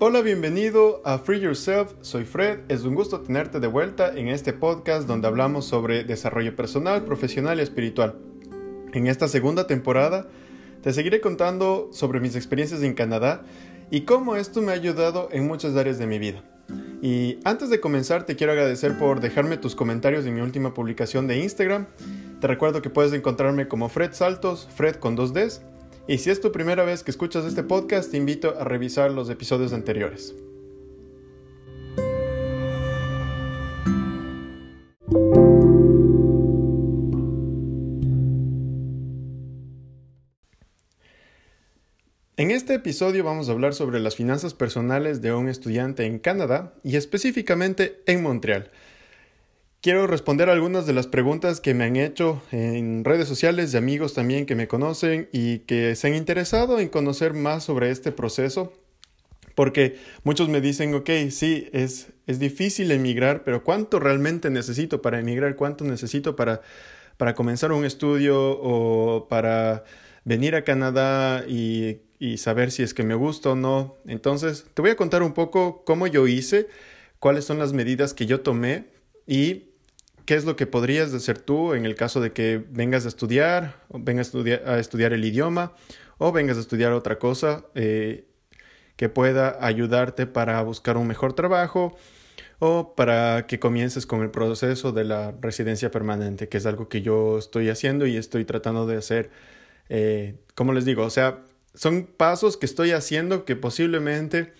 Hola, bienvenido a Free Yourself, soy Fred, es un gusto tenerte de vuelta en este podcast donde hablamos sobre desarrollo personal, profesional y espiritual. En esta segunda temporada te seguiré contando sobre mis experiencias en Canadá y cómo esto me ha ayudado en muchas áreas de mi vida. Y antes de comenzar te quiero agradecer por dejarme tus comentarios en mi última publicación de Instagram. Te recuerdo que puedes encontrarme como Fred Saltos, Fred con dos Ds y si es tu primera vez que escuchas este podcast, te invito a revisar los episodios anteriores. En este episodio vamos a hablar sobre las finanzas personales de un estudiante en Canadá y específicamente en Montreal. Quiero responder algunas de las preguntas que me han hecho en redes sociales de amigos también que me conocen y que se han interesado en conocer más sobre este proceso. Porque muchos me dicen, ok, sí, es, es difícil emigrar, pero ¿cuánto realmente necesito para emigrar? ¿Cuánto necesito para, para comenzar un estudio o para venir a Canadá y, y saber si es que me gusta o no? Entonces, te voy a contar un poco cómo yo hice, cuáles son las medidas que yo tomé y qué es lo que podrías hacer tú en el caso de que vengas a estudiar, o vengas a estudiar, el idioma o vengas a estudiar otra cosa eh, que pueda ayudarte para buscar un mejor trabajo o para que comiences con el proceso de la residencia permanente, que es algo que yo estoy haciendo y estoy tratando de hacer. Eh, como les digo, o sea, son pasos que estoy haciendo que posiblemente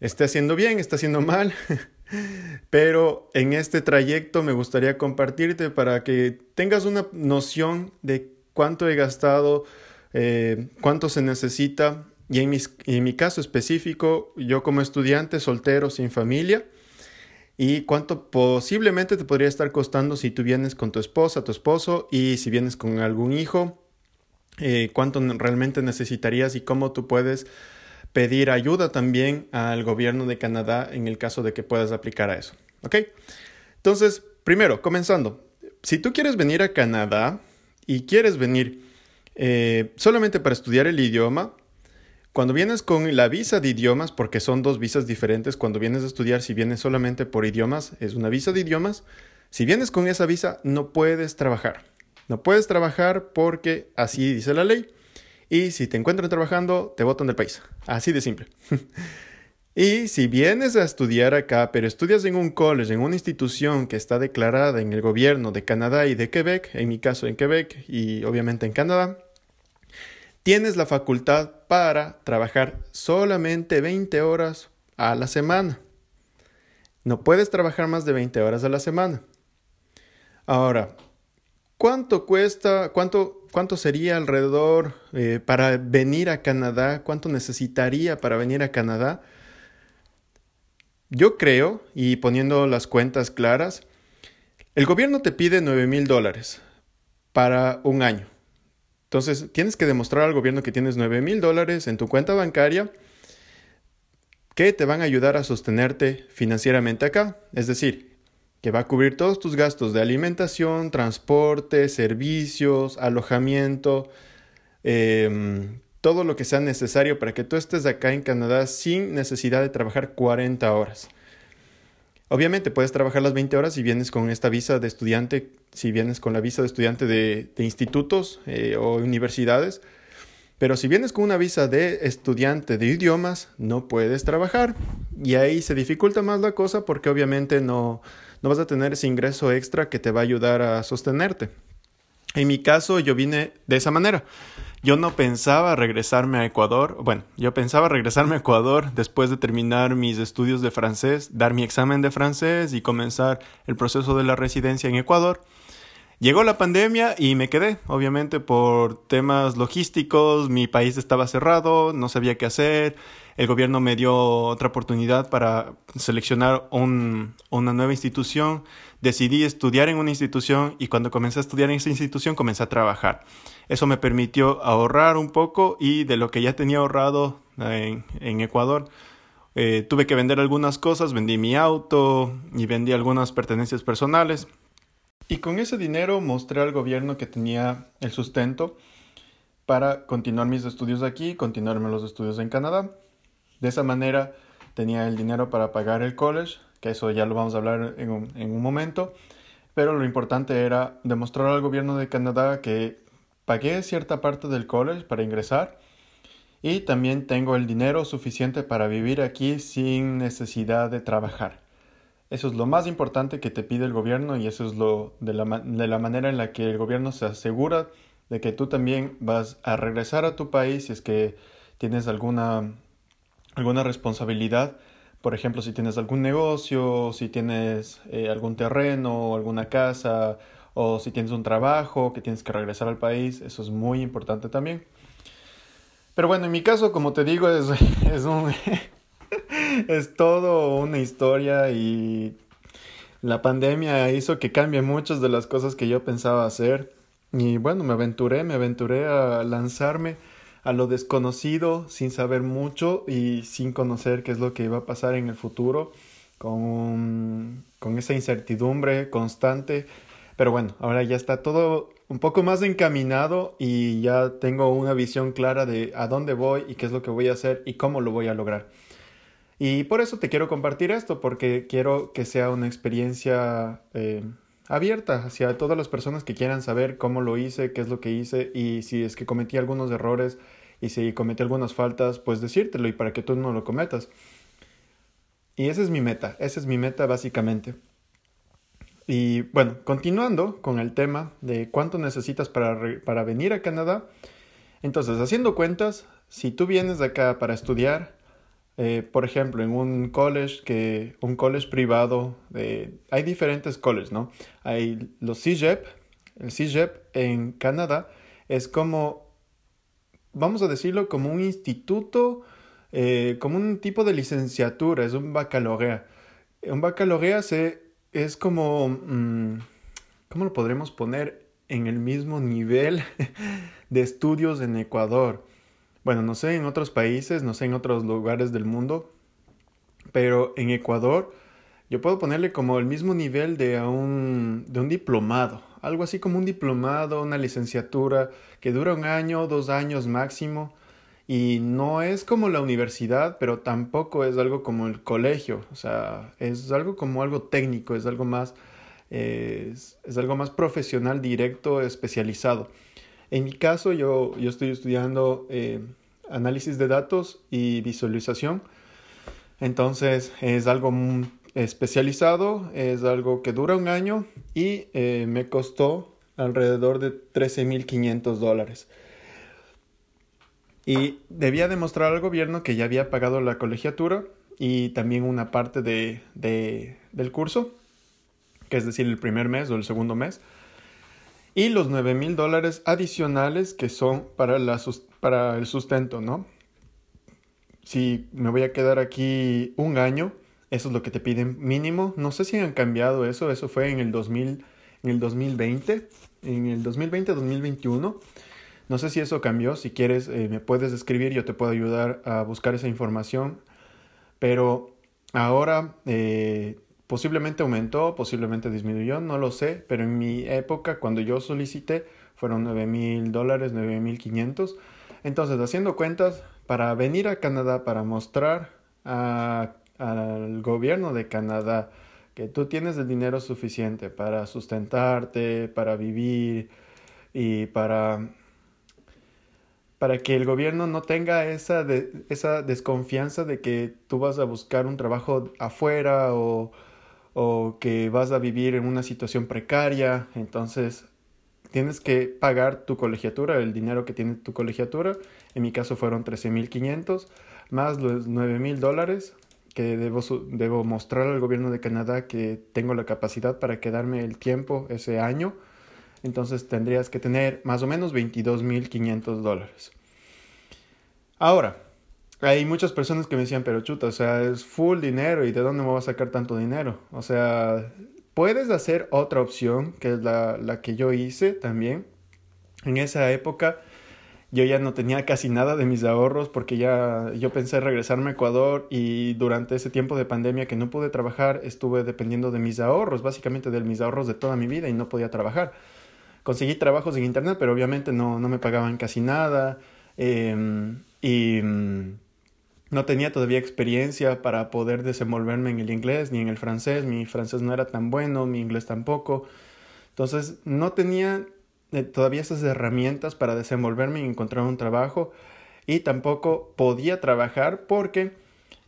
esté haciendo bien, esté haciendo mal. Pero en este trayecto me gustaría compartirte para que tengas una noción de cuánto he gastado, eh, cuánto se necesita. Y en, en mi caso específico, yo como estudiante soltero sin familia, y cuánto posiblemente te podría estar costando si tú vienes con tu esposa, tu esposo y si vienes con algún hijo, eh, cuánto realmente necesitarías y cómo tú puedes pedir ayuda también al gobierno de Canadá en el caso de que puedas aplicar a eso. ¿Ok? Entonces, primero, comenzando, si tú quieres venir a Canadá y quieres venir eh, solamente para estudiar el idioma, cuando vienes con la visa de idiomas, porque son dos visas diferentes, cuando vienes a estudiar, si vienes solamente por idiomas, es una visa de idiomas. Si vienes con esa visa, no puedes trabajar. No puedes trabajar porque así dice la ley. Y si te encuentran trabajando, te votan del país. Así de simple. y si vienes a estudiar acá, pero estudias en un college, en una institución que está declarada en el gobierno de Canadá y de Quebec, en mi caso en Quebec y obviamente en Canadá, tienes la facultad para trabajar solamente 20 horas a la semana. No puedes trabajar más de 20 horas a la semana. Ahora, ¿cuánto cuesta, cuánto ¿Cuánto sería alrededor eh, para venir a Canadá? ¿Cuánto necesitaría para venir a Canadá? Yo creo, y poniendo las cuentas claras, el gobierno te pide 9 mil dólares para un año. Entonces, tienes que demostrar al gobierno que tienes 9 mil dólares en tu cuenta bancaria que te van a ayudar a sostenerte financieramente acá. Es decir, que va a cubrir todos tus gastos de alimentación, transporte, servicios, alojamiento, em, todo lo que sea necesario para que tú estés acá en Canadá sin necesidad de trabajar 40 horas. Obviamente puedes trabajar las 20 horas si vienes con esta visa de estudiante, si vienes con la visa de estudiante de, institutos eh, o universidades, pero si vienes con una visa de estudiante de idiomas, no puedes trabajar. Y ahí se dificulta más la cosa porque obviamente no, no vas a tener ese ingreso extra que te va a ayudar a sostenerte. En mi caso, yo vine de esa manera. Yo no pensaba regresarme a Ecuador. Bueno, yo pensaba regresarme a Ecuador después de terminar mis estudios de francés, dar mi examen de francés y comenzar el proceso de la residencia en Ecuador. Llegó la pandemia y me quedé, obviamente por temas logísticos, mi país estaba cerrado, no sabía qué hacer, el gobierno me dio otra oportunidad para seleccionar una nueva institución, decidí estudiar en una institución y cuando comencé a estudiar en esa institución comencé a trabajar. Eso me permitió ahorrar un poco y de lo que ya tenía ahorrado en, Ecuador, eh, tuve que vender algunas cosas, vendí mi auto y vendí algunas pertenencias personales y con ese dinero mostré al gobierno que tenía el sustento para continuar mis estudios aquí, continuarme los estudios en Canadá. De esa manera tenía el dinero para pagar el college, que eso ya lo vamos a hablar en un, en un momento, pero lo importante era demostrar al gobierno de Canadá que pagué cierta parte del college para ingresar y también tengo el dinero suficiente para vivir aquí sin necesidad de trabajar. Eso es lo más importante que te pide el gobierno y eso es lo de la, de la manera en la que el gobierno se asegura de que tú también vas a regresar a tu país si es que tienes alguna, alguna responsabilidad. Por ejemplo, si tienes algún negocio, si tienes eh, algún terreno, alguna casa, o si tienes un trabajo que tienes que regresar al país, eso es muy importante también. Pero bueno, en mi caso, como te digo, es, es un es todo una historia y la pandemia hizo que cambie muchas de las cosas que yo pensaba hacer. Y bueno, me aventuré, me aventuré a lanzarme a lo desconocido sin saber mucho y sin conocer qué es lo que iba a pasar en el futuro, con, con esa incertidumbre constante. Pero bueno, ahora ya está todo un poco más encaminado y ya tengo una visión clara de a dónde voy y qué es lo que voy a hacer y cómo lo voy a lograr. Y por eso te quiero compartir esto, porque quiero que sea una experiencia eh, abierta hacia todas las personas que quieran saber cómo lo hice, qué es lo que hice y si es que cometí algunos errores y si cometí algunas faltas, pues decírtelo y para que tú no lo cometas. Y esa es mi meta, esa es mi meta básicamente. Y bueno, continuando con el tema de cuánto necesitas para, para venir a Canadá. Entonces, haciendo cuentas, si tú vienes de acá para estudiar, eh, por ejemplo, en un college que un college privado, hay diferentes colleges, ¿no? Hay los CIGEP, el CIGEP en Canadá es como, vamos a decirlo, como un instituto, eh, como un tipo de licenciatura, es un baccalaureate. Un baccalaureate se, es como, mm, ¿cómo lo podremos poner? En el mismo nivel de estudios en Ecuador. Bueno, no sé en otros países, no sé en otros lugares del mundo, pero en Ecuador yo puedo ponerle como el mismo nivel de un, de un diplomado, algo así como un diplomado, una licenciatura que dura un año, dos años máximo, y no es como la universidad, pero tampoco es algo como el colegio, o sea, es algo como algo técnico, es algo más, es, algo más profesional, directo, especializado. En mi caso, yo, yo estoy estudiando eh, análisis de datos y visualización. Entonces, es algo especializado, es algo que dura un año y eh, me costó alrededor de 13.500 dólares. Y debía demostrar al gobierno que ya había pagado la colegiatura y también una parte de, de, del curso, que es decir, el primer mes o el segundo mes y los 9 mil dólares adicionales que son para, la, para el sustento, ¿no? Si me voy a quedar aquí un año, eso es lo que te piden mínimo. No sé si han cambiado eso, eso fue en el, 2000, en el 2020, en el 2020-2021. No sé si eso cambió, si quieres eh, me puedes escribir, yo te puedo ayudar a buscar esa información. Pero ahora eh, Posiblemente aumentó, posiblemente disminuyó, no lo sé, pero en mi época, cuando yo solicité, fueron 9 mil dólares, 9 mil 500. Entonces, haciendo cuentas, para venir a Canadá, para mostrar al gobierno de Canadá que tú tienes el dinero suficiente para sustentarte, para vivir y para para que el gobierno no tenga esa, esa desconfianza de que tú vas a buscar un trabajo afuera o o que vas a vivir en una situación precaria, entonces tienes que pagar tu colegiatura, el dinero que tiene tu colegiatura. En mi caso fueron 13.500 más los 9.000 dólares que debo, debo mostrar al gobierno de Canadá que tengo la capacidad para quedarme el tiempo ese año. Entonces tendrías que tener más o menos 22.500 dólares. Ahora, hay muchas personas que me decían, pero chuta, o sea, es full dinero y de dónde me voy a sacar tanto dinero. O sea, puedes hacer otra opción, que es la, la que yo hice también. En esa época yo ya no tenía casi nada de mis ahorros porque ya yo pensé regresarme a Ecuador y durante ese tiempo de pandemia que no pude trabajar estuve dependiendo de mis ahorros, básicamente de mis ahorros de toda mi vida y no podía trabajar. Conseguí trabajos en internet, pero obviamente no, no me pagaban casi nada. Em, y no tenía todavía experiencia para poder desenvolverme en el inglés ni en el francés. Mi francés no era tan bueno, mi inglés tampoco. Entonces no tenía todavía esas herramientas para desenvolverme y encontrar un trabajo. Y tampoco podía trabajar porque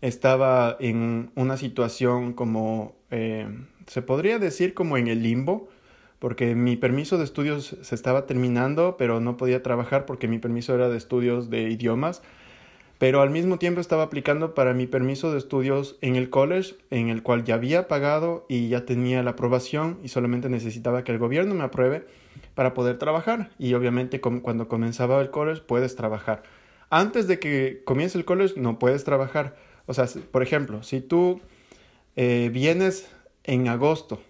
estaba en una situación como, eh, se podría decir como en el limbo, porque mi permiso de estudios se estaba terminando, pero no podía trabajar porque mi permiso era de estudios de idiomas pero al mismo tiempo estaba aplicando para mi permiso de estudios en el college, en el cual ya había pagado y ya tenía la aprobación y solamente necesitaba que el gobierno me apruebe para poder trabajar. Y obviamente cuando comenzaba el college puedes trabajar. Antes de que comience el college no puedes trabajar. O sea, por ejemplo, si tú eh, vienes en agosto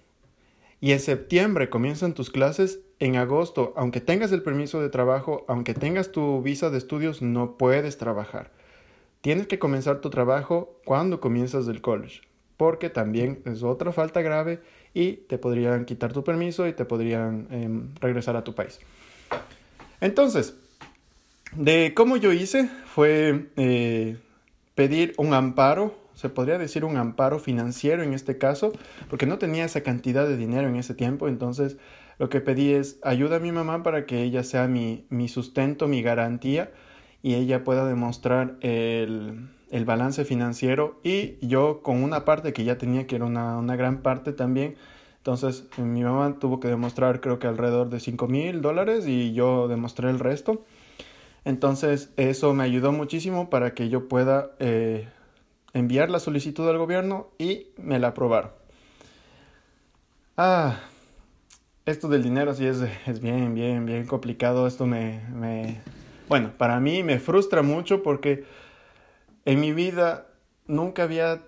y en septiembre comienzan tus clases, en agosto, aunque tengas el permiso de trabajo, aunque tengas tu visa de estudios, no puedes trabajar. Tienes que comenzar tu trabajo cuando comienzas del college, porque también es otra falta grave y te podrían quitar tu permiso y te podrían em, regresar a tu país. Entonces, de cómo yo hice fue eh, pedir un amparo, se podría decir un amparo financiero en este caso, porque no tenía esa cantidad de dinero en ese tiempo, entonces lo que pedí es ayuda a mi mamá para que ella sea mi, mi sustento, mi garantía y ella pueda demostrar el, el, balance financiero y yo con una parte que ya tenía que era una, una gran parte también. Entonces mi mamá tuvo que demostrar creo que alrededor de 5 mil dólares y yo demostré el resto. Entonces eso me ayudó muchísimo para que yo pueda eh, enviar la solicitud al gobierno y me la aprobaron. Ah, esto del dinero sí es, es bien, bien, bien complicado. Esto me, me, bueno, para mí me frustra mucho porque en mi vida nunca había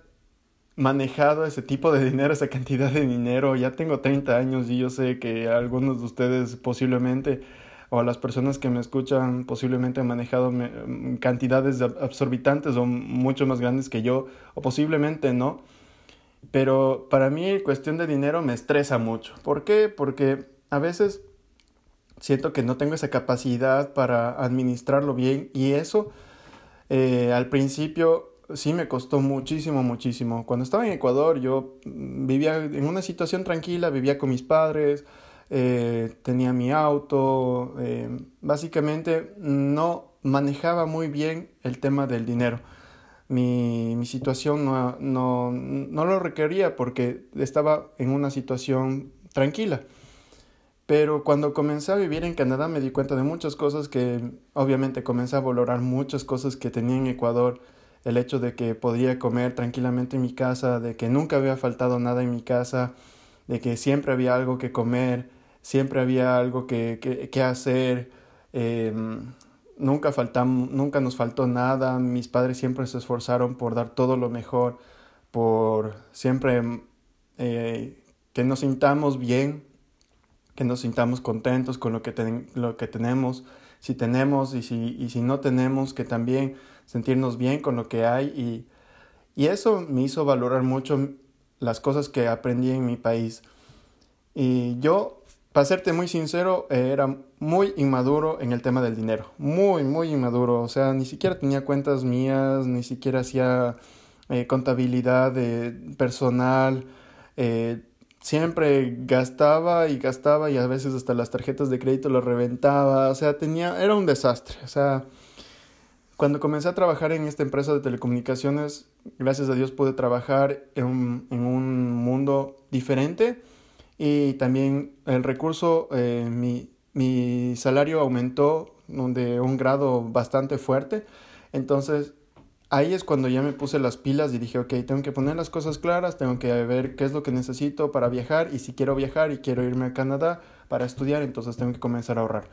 manejado ese tipo de dinero, esa cantidad de dinero. Ya tengo 30 años y yo sé que algunos de ustedes posiblemente o las personas que me escuchan posiblemente han manejado cantidades absorbitantes o mucho más grandes que yo o posiblemente no. Pero para mí cuestión de dinero me estresa mucho. ¿Por qué? Porque a veces siento que no tengo esa capacidad para administrarlo bien y eso eh, al principio sí me costó muchísimo, muchísimo. Cuando estaba en Ecuador yo vivía en una situación tranquila, vivía con mis padres, eh, tenía mi auto, eh, básicamente no manejaba muy bien el tema del dinero mi, mi situación no, no, no lo requería porque estaba en una situación tranquila. Pero cuando comencé a vivir en Canadá me di cuenta de muchas cosas que obviamente comencé a valorar muchas cosas que tenía en Ecuador. El hecho de que podía comer tranquilamente en mi casa, de que nunca había faltado nada en mi casa, de que siempre había algo que comer, siempre había algo que, que, hacer. Eh, nunca faltamos, nunca nos faltó nada, mis padres siempre se esforzaron por dar todo lo mejor, por siempre eh, que nos sintamos bien, que nos sintamos contentos con lo que, lo que tenemos, si tenemos y si, y si no tenemos, que también sentirnos bien con lo que hay y, y eso me hizo valorar mucho las cosas que aprendí en mi país. Y yo para serte muy sincero, eh, era muy inmaduro en el tema del dinero. Muy, muy inmaduro. O sea, ni siquiera tenía cuentas mías, ni siquiera hacía eh, contabilidad personal. Eh, siempre gastaba y gastaba y a veces hasta las tarjetas de crédito las reventaba. O sea, tenía, era un desastre. O sea, cuando comencé a trabajar en esta empresa de telecomunicaciones, gracias a Dios pude trabajar en en un mundo diferente y también el recurso, eh, mi, mi salario aumentó de un grado bastante fuerte. Entonces ahí es cuando ya me puse las pilas y dije, ok, tengo que poner las cosas claras, tengo que ver qué es lo que necesito para viajar y si quiero viajar y quiero irme a Canadá para estudiar, entonces tengo que comenzar a ahorrar.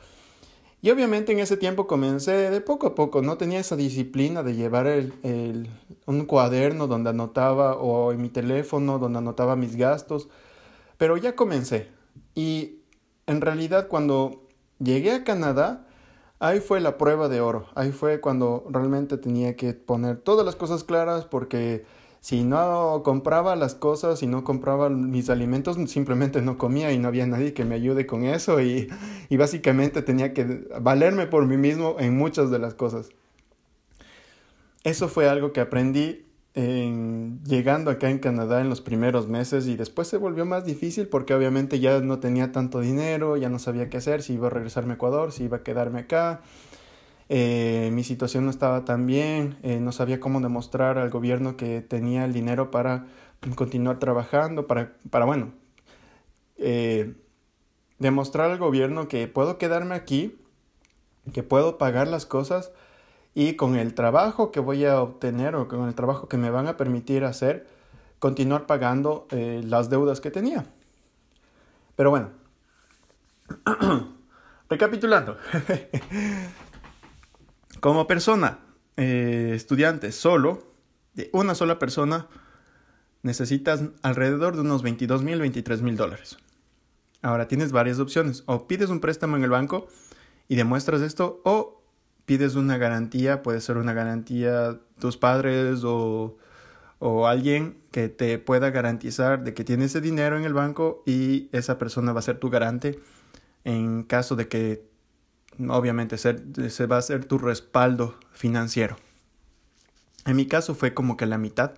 Y obviamente en ese tiempo comencé de poco a poco, no tenía esa disciplina de llevar un cuaderno donde anotaba o en mi teléfono donde anotaba mis gastos. Pero ya comencé. Y en realidad cuando llegué a Canadá, ahí fue la prueba de oro. Ahí fue cuando realmente tenía que poner todas las cosas claras porque si no compraba las cosas, si no compraba mis alimentos, simplemente no comía y no había nadie que me ayude con eso y, y básicamente tenía que valerme por mí mismo en muchas de las cosas. eso fue algo que aprendí llegando acá en Canadá en los primeros meses y después se volvió más difícil porque obviamente ya no tenía tanto dinero, ya no sabía qué hacer, si iba a regresarme a Ecuador, si iba a quedarme acá. Eh, mi situación no estaba tan bien, eh, no sabía cómo demostrar al gobierno que tenía el dinero para continuar trabajando, para, para bueno, eh, demostrar al gobierno que puedo quedarme aquí, que puedo pagar las cosas y con el trabajo que voy a obtener o con el trabajo que me van a permitir hacer, continuar pagando eh, las deudas que tenía. Pero bueno, recapitulando, como persona, eh, estudiante solo, de una sola persona, necesitas alrededor de unos 22 mil, 23 mil dólares. Ahora tienes varias opciones, o pides un préstamo en el banco y demuestras esto, o pides una garantía, puede ser una garantía tus padres o, o alguien que te pueda garantizar de que tienes ese dinero en el banco y esa persona va a ser tu garante en caso de que obviamente se va a ser tu respaldo financiero. En mi caso fue como que la mitad.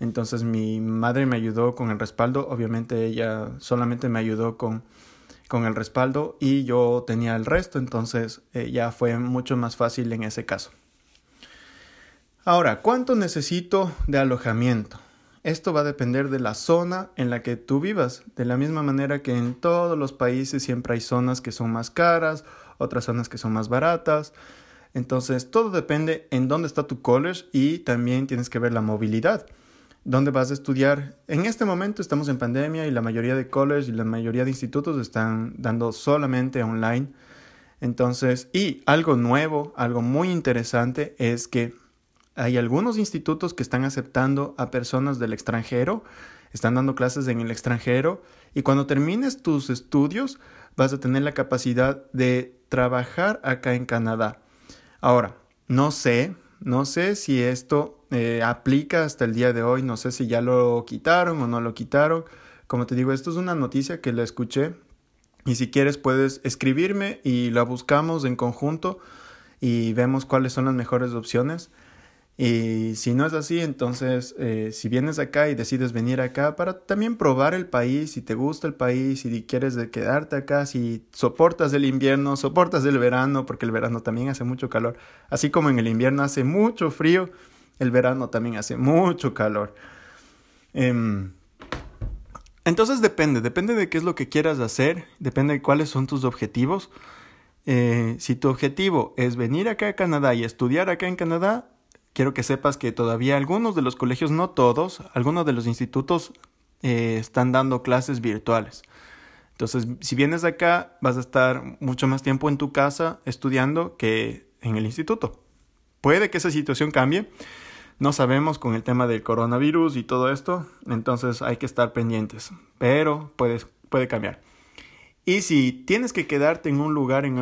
Entonces mi madre me ayudó con el respaldo. Obviamente ella solamente me ayudó con con el respaldo y yo tenía el resto, entonces eh, ya fue mucho más fácil en ese caso. Ahora, ¿cuánto necesito de alojamiento? Esto va a depender de la zona en la que tú vivas, de la misma manera que en todos los países siempre hay zonas que son más caras, otras zonas que son más baratas. Entonces, todo depende en dónde está tu college y también tienes que ver la movilidad dónde vas a estudiar. En este momento estamos en pandemia y la mayoría de colleges y la mayoría de institutos están dando solamente online. Entonces, y algo nuevo, algo muy interesante es que hay algunos institutos que están aceptando a personas del extranjero, están dando clases en el extranjero y cuando termines tus estudios vas a tener la capacidad de trabajar acá en Canadá. Ahora, no sé, no sé si esto eh, aplica hasta el día de hoy, no sé si ya lo quitaron o no lo quitaron. Como te digo, esto es una noticia que la escuché y si quieres puedes escribirme y la buscamos en conjunto y vemos cuáles son las mejores opciones. Y si no es así, entonces eh, si vienes acá y decides venir acá para también probar el país, si te gusta el país, si quieres quedarte acá, si soportas el invierno, soportas el verano, porque el verano también hace mucho calor, así como en el invierno hace mucho frío, el verano también hace mucho calor. Em, entonces depende, depende de qué es lo que quieras hacer, depende de cuáles son tus objetivos. Eh, si tu objetivo es venir acá a Canadá y estudiar acá en Canadá, quiero que sepas que todavía algunos de los colegios, no todos, algunos de los institutos eh, están dando clases virtuales. Entonces, si vienes acá, vas a estar mucho más tiempo en tu casa estudiando que en el instituto. Puede que esa situación cambie. No sabemos con el tema del coronavirus y todo esto, entonces hay que estar pendientes, pero puede, cambiar. Y si tienes que quedarte en un lugar, en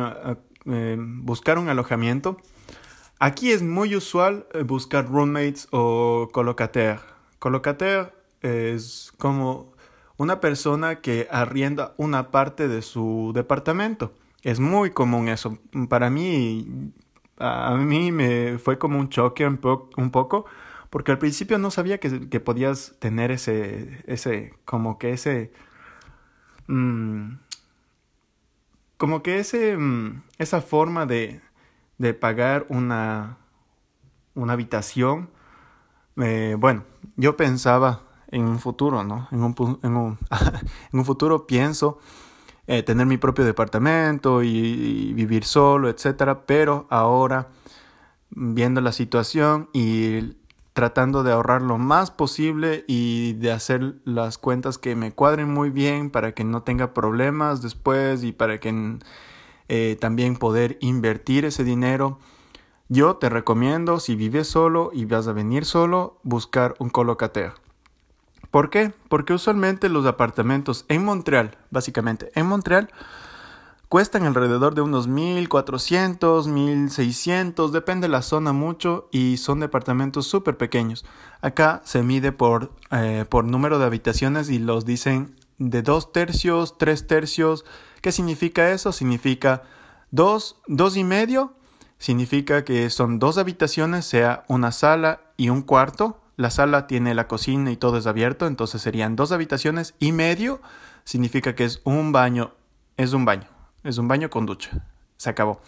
eh, buscar un alojamiento, Aquí es muy usual eh, buscar roommates o colocataire. Colocataire es como una persona que arrienda una parte de su departamento. Es muy común eso. Para mí, a mí me fue como un choque un, poco, porque al principio no sabía que, podías tener ese, ese, como que ese, mm, como que ese, mm, esa forma de, de pagar una, una habitación. Eh, bueno, yo pensaba en un futuro, ¿no? En un, en un, en un futuro pienso eh, tener mi propio departamento y, vivir solo, etcétera, pero ahora viendo la situación y tratando de ahorrar lo más posible y de hacer las cuentas que me cuadren muy bien para que no tenga problemas después y para que eh, también poder invertir ese dinero. Yo te recomiendo, si vives solo y vas a venir solo, buscar un colocateo. ¿Por qué? Porque usualmente los apartamentos en Montreal, básicamente en Montreal, cuestan alrededor de unos 1400, 1600, depende de la zona mucho y son departamentos súper pequeños. Acá se mide por, eh, por número de habitaciones y los dicen de dos tercios, tres tercios. ¿Qué significa eso? Significa dos, dos y medio significa que son dos habitaciones, sea una sala y un cuarto. La sala tiene la cocina y todo es abierto, entonces serían dos habitaciones y medio. Significa que es un baño, es un baño, es un baño con ducha. Se acabó.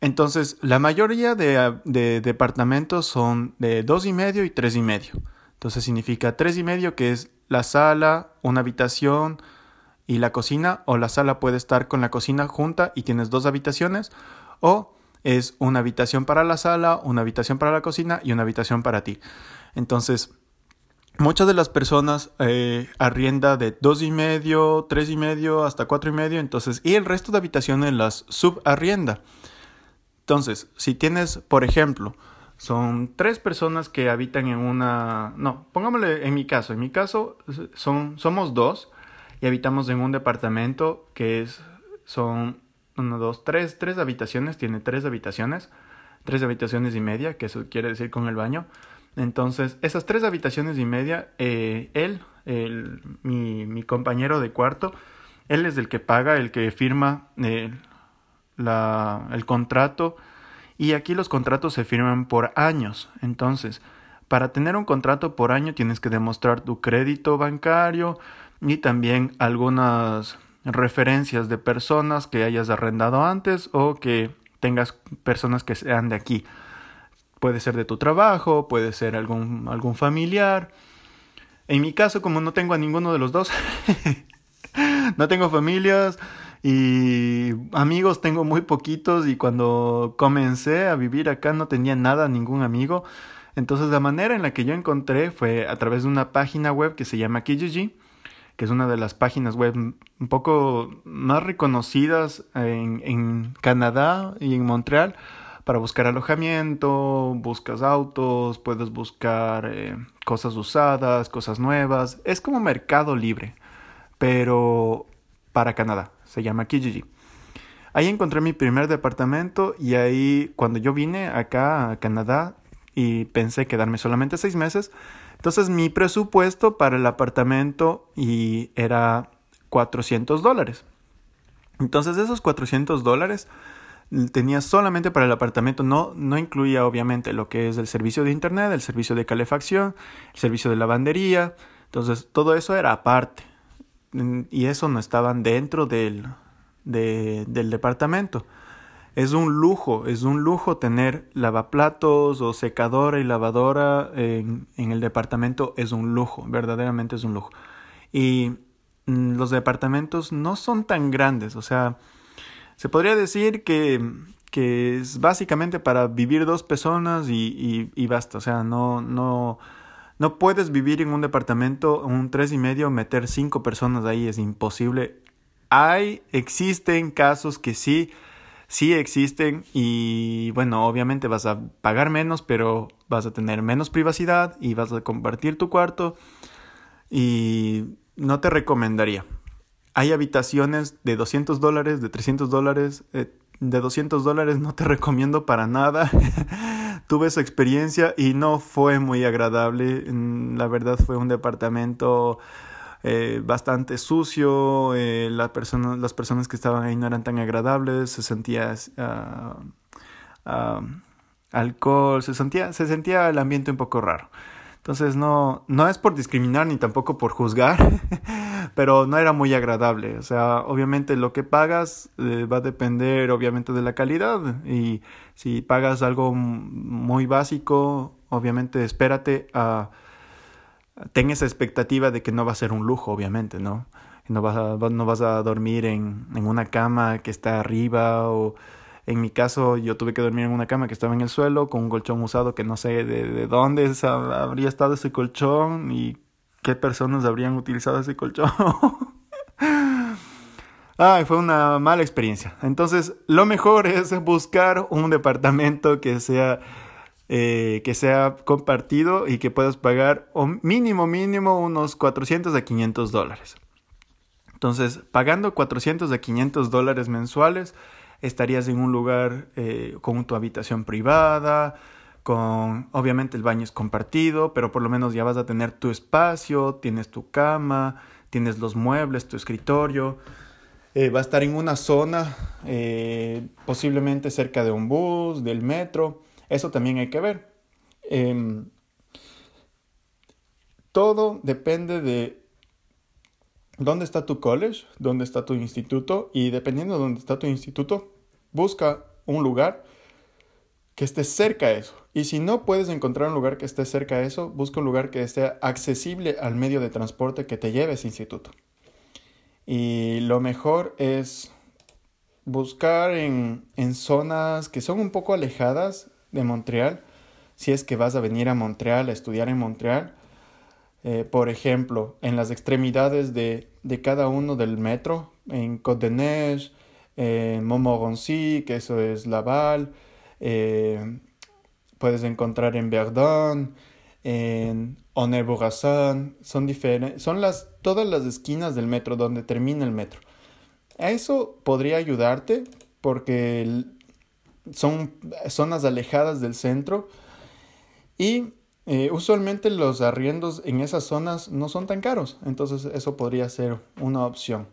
Entonces, la mayoría de, de departamentos son de dos y medio y tres y medio. Entonces significa tres y medio que es la sala, una habitación y la cocina, o la sala puede estar con la cocina junta y tienes dos habitaciones, o es una habitación para la sala, una habitación para la cocina y una habitación para ti. Entonces, muchas de las personas eh, arrienda de dos y medio, tres y medio, hasta cuatro y medio, entonces, y el resto de habitaciones las subarrienda. Entonces, si tienes, por ejemplo, son tres personas que habitan en una, no, pongámosle en mi caso, en mi caso son, somos dos y habitamos en un departamento que es, son uno, dos, tres, tres habitaciones, tiene tres habitaciones, tres habitaciones y media, que eso quiere decir con el baño. Entonces, esas tres habitaciones y media, eh, él, el, mi, mi, compañero de cuarto, él es el que paga, el que firma eh, la, el contrato. Y aquí los contratos se firman por años. Entonces, para tener un contrato por año tienes que demostrar tu crédito bancario y también algunas referencias de personas que hayas arrendado antes o que tengas personas que sean de aquí. Puede ser de tu trabajo, puede ser algún, algún familiar. En mi caso, como no tengo a ninguno de los dos, no tengo familias y amigos tengo muy poquitos y cuando comencé a vivir acá no tenía nada, ningún amigo. Entonces la manera en la que yo encontré fue a través de una página web que se llama Kijiji que es una de las páginas web un poco más reconocidas en, en Canadá y en Montreal para buscar alojamiento, buscas autos, puedes buscar eh, cosas usadas, cosas nuevas. Es como mercado libre, pero para Canadá. Se llama Kijiji. Ahí encontré mi primer departamento y ahí cuando yo vine acá a Canadá y pensé quedarme solamente seis meses, entonces mi presupuesto para el apartamento y era 400 dólares. Entonces esos 400 dólares tenía solamente para el apartamento, no, no incluía obviamente lo que es el servicio de internet, el servicio de calefacción, el servicio de lavandería. Entonces todo eso era aparte. Y eso no estaban dentro del, del departamento. Es un lujo, es un lujo tener lavaplatos o secadora y lavadora en, en el departamento, es un lujo, verdaderamente es un lujo. Y mm, los departamentos no son tan grandes, o sea, se podría decir que, que es básicamente para vivir dos personas y, y, y, basta, o sea, no, no, no puedes vivir en un departamento, un tres y medio, meter cinco personas ahí, es imposible. Hay, existen casos que sí, sí existen y bueno, obviamente vas a pagar menos, pero vas a tener menos privacidad y vas a compartir tu cuarto y no te recomendaría. Hay habitaciones de 200 dólares, de 300 dólares, eh, de 200 dólares no te recomiendo para nada. Tuve esa experiencia y no fue muy agradable. Mm, la verdad fue un departamento eh, bastante sucio, eh, la las personas que estaban ahí no eran tan agradables, se sentía uh, uh, alcohol, se sentía, se sentía el ambiente un poco raro. Entonces no, no es por discriminar ni tampoco por juzgar, pero no era muy agradable. O sea, obviamente lo que pagas eh, va a depender obviamente de la calidad y si pagas algo muy básico, obviamente espérate a ten esa expectativa de que no va a ser un lujo, obviamente, ¿no? No vas a, no vas a dormir en, en una cama que está arriba o en mi caso yo tuve que dormir en una cama que estaba en el suelo con un colchón usado que no sé de, de dónde habría estado ese colchón y qué personas habrían utilizado ese colchón. Ay, fue una mala experiencia. Entonces, lo mejor es buscar un departamento que sea eh, que sea compartido y que puedas pagar mínimo, mínimo unos 400 a 500 dólares. Entonces, pagando 400 a 500 dólares mensuales, estarías en un lugar eh, con tu habitación privada, con, obviamente el baño es compartido, pero por lo menos ya vas a tener tu espacio, tienes tu cama, tienes los muebles, tu escritorio. eh, va a estar en una zona, eh, posiblemente cerca de un bus, del metro. Eso también hay que ver. Em, todo depende de dónde está tu college, dónde está tu instituto y dependiendo de dónde está tu instituto, busca un lugar que esté cerca de eso. Y si no puedes encontrar un lugar que esté cerca de eso, busca un lugar que esté accesible al medio de transporte que te lleve a ese instituto. Y lo mejor es buscar en, en zonas que son un poco alejadas de Montreal, si es que vas a venir a Montreal a estudiar en Montreal. Eh, por ejemplo, en las extremidades de, de, cada uno del metro, en Côte de en Montmorency, que eso es Laval, eh, puedes encontrar en Verdun, en Honneur-Bourassa, son son las, todas las esquinas del metro donde termina el metro. Eso podría ayudarte porque son zonas alejadas del centro y eh, usualmente los arriendos en esas zonas no son tan caros, entonces eso podría ser una opción.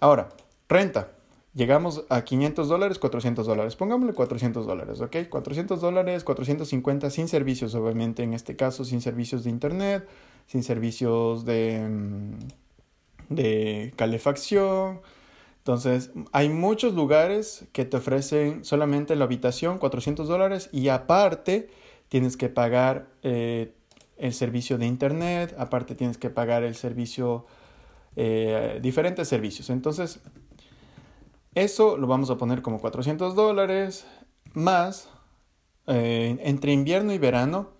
Ahora, renta. Llegamos a 500 dólares, 400 dólares. Pongámosle 400 dólares, ¿ok? 400 dólares, 450 sin servicios, obviamente, en este caso, sin servicios de internet, sin servicios de, mm, de calefacción. Entonces, hay muchos lugares que te ofrecen solamente la habitación, 400 dólares, y aparte tienes que pagar eh, el servicio de internet, aparte tienes que pagar el servicio, eh, diferentes servicios. Entonces, eso lo vamos a poner como 400 dólares más eh, entre invierno y verano.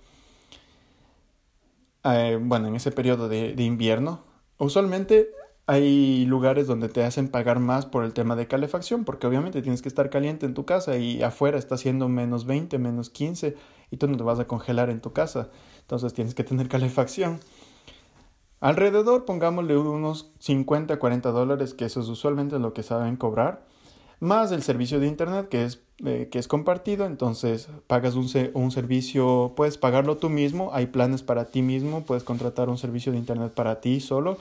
Bueno, en ese periodo de, invierno, usualmente hay lugares donde te hacen pagar más por el tema de calefacción, porque obviamente tienes que estar caliente en tu casa y afuera está haciendo menos 20, menos 15 y tú no te vas a congelar en tu casa. Entonces tienes que tener calefacción. Alrededor, pongámosle unos 50, 40 dólares, que eso es usualmente lo que saben cobrar, más el servicio de internet que es, eh, que es compartido, entonces pagas un, un servicio, puedes pagarlo tú mismo, hay planes para ti mismo, puedes contratar un servicio de internet para ti solo.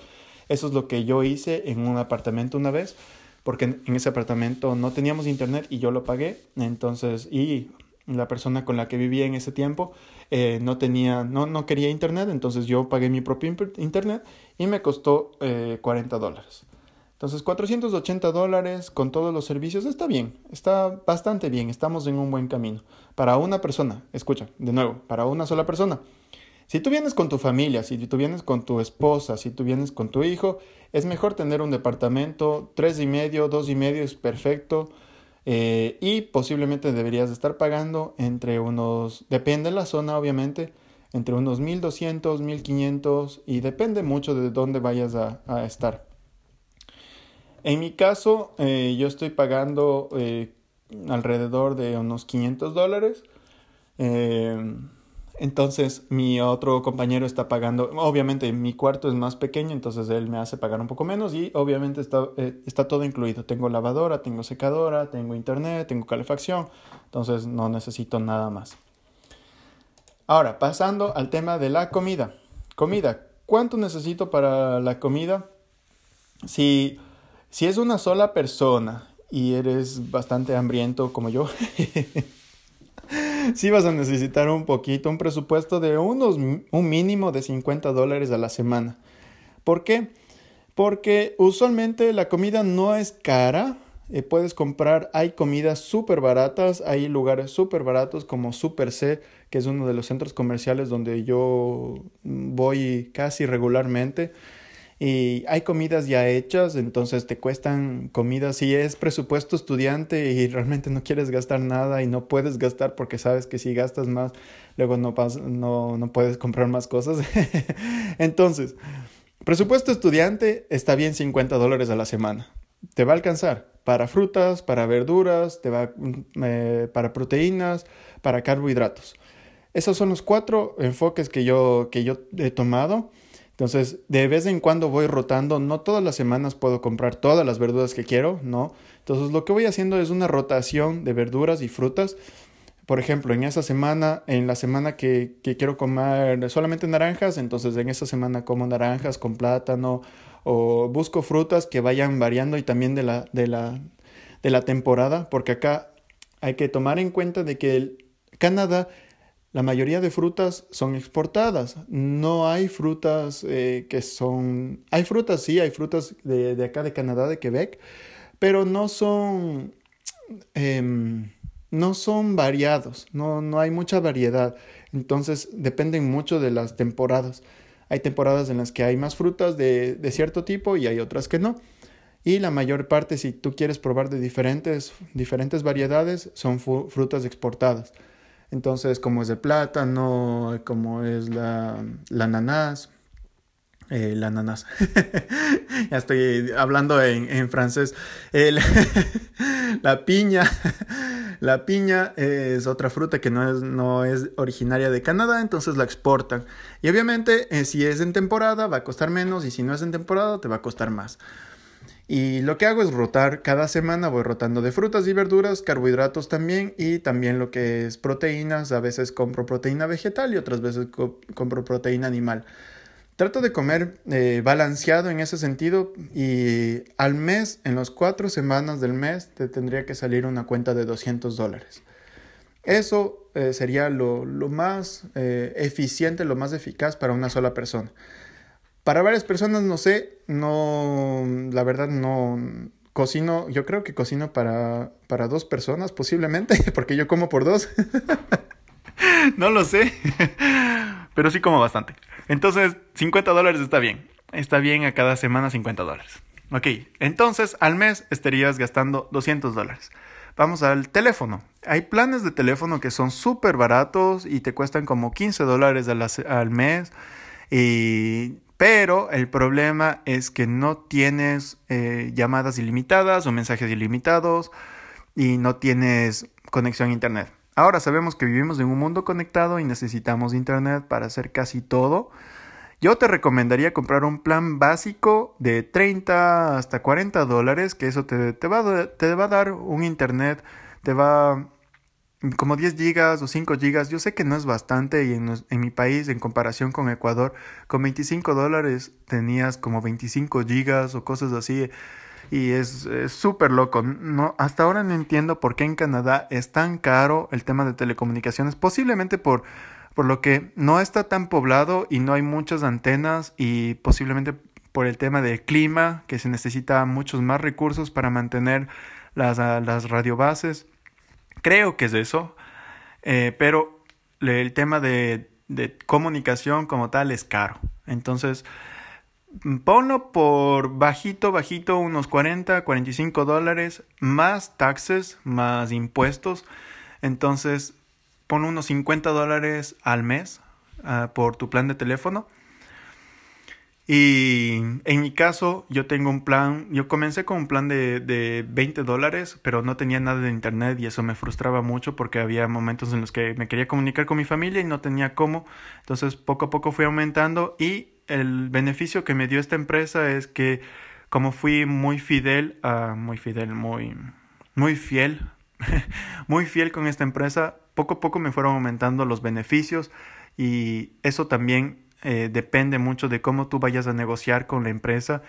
Eso es lo que yo hice en un apartamento una vez, porque en ese apartamento no teníamos internet y yo lo pagué, entonces, y la persona con la que vivía en ese tiempo eh, no tenía, no, no quería internet, entonces yo pagué mi propio internet y me costó 40 eh, dólares. Entonces 480 dólares con todos los servicios está bien, está bastante bien, estamos en un buen camino. Para una persona, escucha, de nuevo, para una sola persona. Si tú vienes con tu familia, si tú vienes con tu esposa, si tú vienes con tu hijo, es mejor tener un departamento, tres y medio, dos y medio es perfecto eh, y posiblemente deberías estar pagando entre unos, depende de la zona obviamente, entre unos 1200, 1500 y depende mucho de dónde vayas a, estar. En mi caso, eh, yo estoy pagando eh, alrededor de unos 500 dólares. Entonces mi otro compañero está pagando, obviamente mi cuarto es más pequeño, entonces él me hace pagar un poco menos y obviamente está, eh, está todo incluido. Tengo lavadora, tengo secadora, tengo internet, tengo calefacción, entonces no necesito nada más. Ahora, pasando al tema de la comida. Comida, ¿cuánto necesito para la comida? Si, si es una sola persona y eres bastante hambriento como yo, sí vas a necesitar un poquito, un presupuesto de unos, un mínimo de 50 dólares a la semana. ¿Por qué? Porque usualmente la comida no es cara. Eh, puedes comprar, hay comidas súper baratas, hay lugares súper baratos como Super C, que es uno de los centros comerciales donde yo voy casi regularmente. Y hay comidas ya hechas, entonces te cuestan comidas. Si es presupuesto estudiante y realmente no quieres gastar nada y no puedes gastar porque sabes que si gastas más, luego no, no, no puedes comprar más cosas. entonces, presupuesto estudiante está bien 50 dólares a la semana. Te va a alcanzar para frutas, para verduras, te va, eh, para proteínas, para carbohidratos. Esos son los cuatro enfoques que yo, que yo he tomado entonces, de vez en cuando voy rotando, no todas las semanas puedo comprar todas las verduras que quiero, ¿no? Entonces, lo que voy haciendo es una rotación de verduras y frutas por ejemplo, en esa semana, en la semana que, que, quiero comer solamente naranjas, entonces en esa semana como naranjas con plátano o busco frutas que vayan variando y también de la, de la, de la temporada, porque acá hay que tomar en cuenta de que el Canadá la mayoría de frutas son exportadas. No hay frutas eh, que son... Hay frutas, sí, hay frutas de, de, acá de Canadá, de Quebec, pero no son... Eh, no son variados, no, no hay mucha variedad. Entonces dependen mucho de las temporadas. Hay temporadas en las que hay más frutas de, de cierto tipo y hay otras que no. Y la mayor parte, si tú quieres probar de diferentes, diferentes variedades, son frutas exportadas. Entonces, como es el plátano, como es la, la ananás, eh, la ananas. ya estoy hablando en, en francés. la piña. la piña es otra fruta que no es, no es originaria de Canadá, entonces la exportan. Y obviamente, eh, si es en temporada, va a costar menos, y si no es en temporada, te va a costar más. Y lo que hago es rotar, cada semana voy rotando de frutas y verduras, carbohidratos también y también lo que es proteínas, a veces compro proteína vegetal y otras veces compro proteína animal. Trato de comer eh, balanceado en ese sentido y al mes, en las cuatro semanas del mes, te tendría que salir una cuenta de 200 dólares. Eso eh, sería lo, lo más eh, eficiente, lo más eficaz para una sola persona. Para varias personas, no sé, no, la verdad no cocino, yo creo que cocino para, para dos personas posiblemente, porque yo como por dos. no lo sé, pero sí como bastante. Entonces, 50 dólares está bien. Está bien a cada semana 50 dólares. Ok, entonces al mes estarías gastando 200 dólares. Vamos al teléfono. Hay planes de teléfono que son súper baratos y te cuestan como 15 dólares al mes. Y pero el problema es que no tienes eh, llamadas ilimitadas o mensajes ilimitados y no tienes conexión a Internet. Ahora sabemos que vivimos en un mundo conectado y necesitamos Internet para hacer casi todo. Yo te recomendaría comprar un plan básico de 30 hasta 40 dólares, que eso te, te, va, te va a dar un Internet, te va como 10 gigas o 5 gigas, yo sé que no es bastante y en, mi país, en comparación con Ecuador, con 25 dólares tenías como 25 gigas o cosas así y es súper loco. No, hasta ahora no entiendo por qué en Canadá es tan caro el tema de telecomunicaciones, posiblemente por, por lo que no está tan poblado y no hay muchas antenas y posiblemente por el tema del clima, que se necesita muchos más recursos para mantener las, las radiobases. Creo que es eso, eh, pero el tema de, comunicación como tal es caro. Entonces, ponlo por bajito, bajito, unos 40, 45 dólares, más taxes, más impuestos. Entonces, pon unos 50 dólares al mes uh, por tu plan de teléfono. Y en mi caso, yo tengo un plan, yo comencé con un plan de, de 20 dólares, pero no tenía nada de internet y eso me frustraba mucho porque había momentos en los que me quería comunicar con mi familia y no tenía cómo. Entonces, poco a poco fui aumentando y el beneficio que me dio esta empresa es que como fui muy fidel, uh, muy fidel, muy, muy fiel, muy fiel con esta empresa, poco a poco me fueron aumentando los beneficios y eso también eh, depende mucho de cómo tú vayas a negociar con la empresa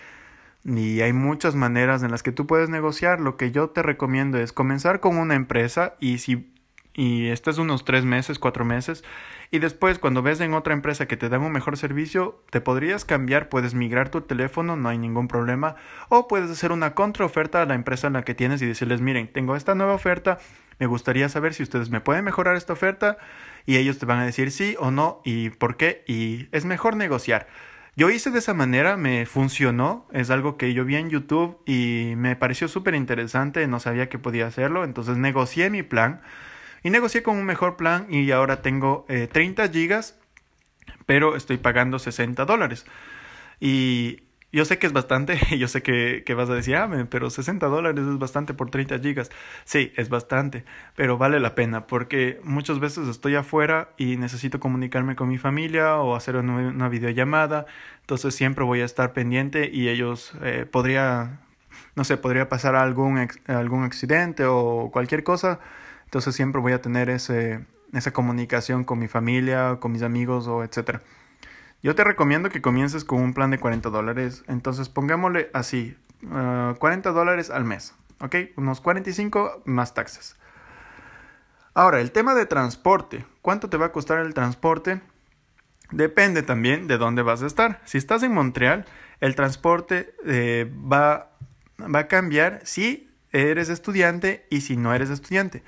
y hay muchas maneras en las que tú puedes negociar. Lo que yo te recomiendo es comenzar con una empresa y si y estás unos tres meses, cuatro meses, y después cuando ves en otra empresa que te dan un mejor servicio, te podrías cambiar, puedes migrar tu teléfono, no hay ningún problema, o puedes hacer una contraoferta a la empresa en la que tienes y decirles, miren, tengo esta nueva oferta, me gustaría saber si ustedes me pueden mejorar esta oferta, y ellos te van a decir sí o no, y por qué, y es mejor negociar. Yo hice de esa manera, me funcionó, es algo que yo vi en YouTube y me pareció súper interesante, no sabía que podía hacerlo, entonces negocié mi plan y negocié con un mejor plan y ahora tengo 30 eh, gigas, pero estoy pagando 60 dólares. Y yo sé que es bastante, yo sé que, que, vas a decir, ah, pero 60 dólares es bastante por 30 gigas. Sí, es bastante, pero vale la pena porque muchas veces estoy afuera y necesito comunicarme con mi familia o hacer una, videollamada, entonces siempre voy a estar pendiente y ellos eh, podría, no sé, podría pasar algún, algún accidente o cualquier cosa Entonces siempre voy a tener ese, esa comunicación con mi familia, con mis amigos o etcétera. Yo te recomiendo que comiences con un plan de 40 dólares. Entonces pongámosle así, 40 ah, dólares al mes. ¿Ok? Unos 45 más taxes. Ahora, el tema de transporte. ¿Cuánto te va a costar el transporte? Depende también de dónde vas a estar. Si estás en Montreal, el transporte eh, va, va a cambiar si eres estudiante y si no eres estudiante.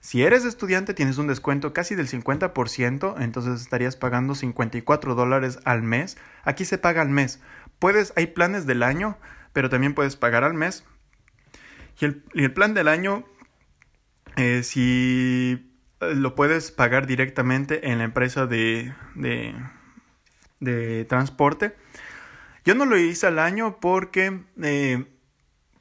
Si eres estudiante tienes un descuento casi del 50%, entonces estarías pagando 54 dólares al mes. Aquí se paga al mes. Puedes, hay planes del año, pero también puedes pagar al mes. Y el, plan del año, eh, si eh, lo puedes pagar directamente en la empresa de, de, de transporte. Yo no lo hice al año porque eh,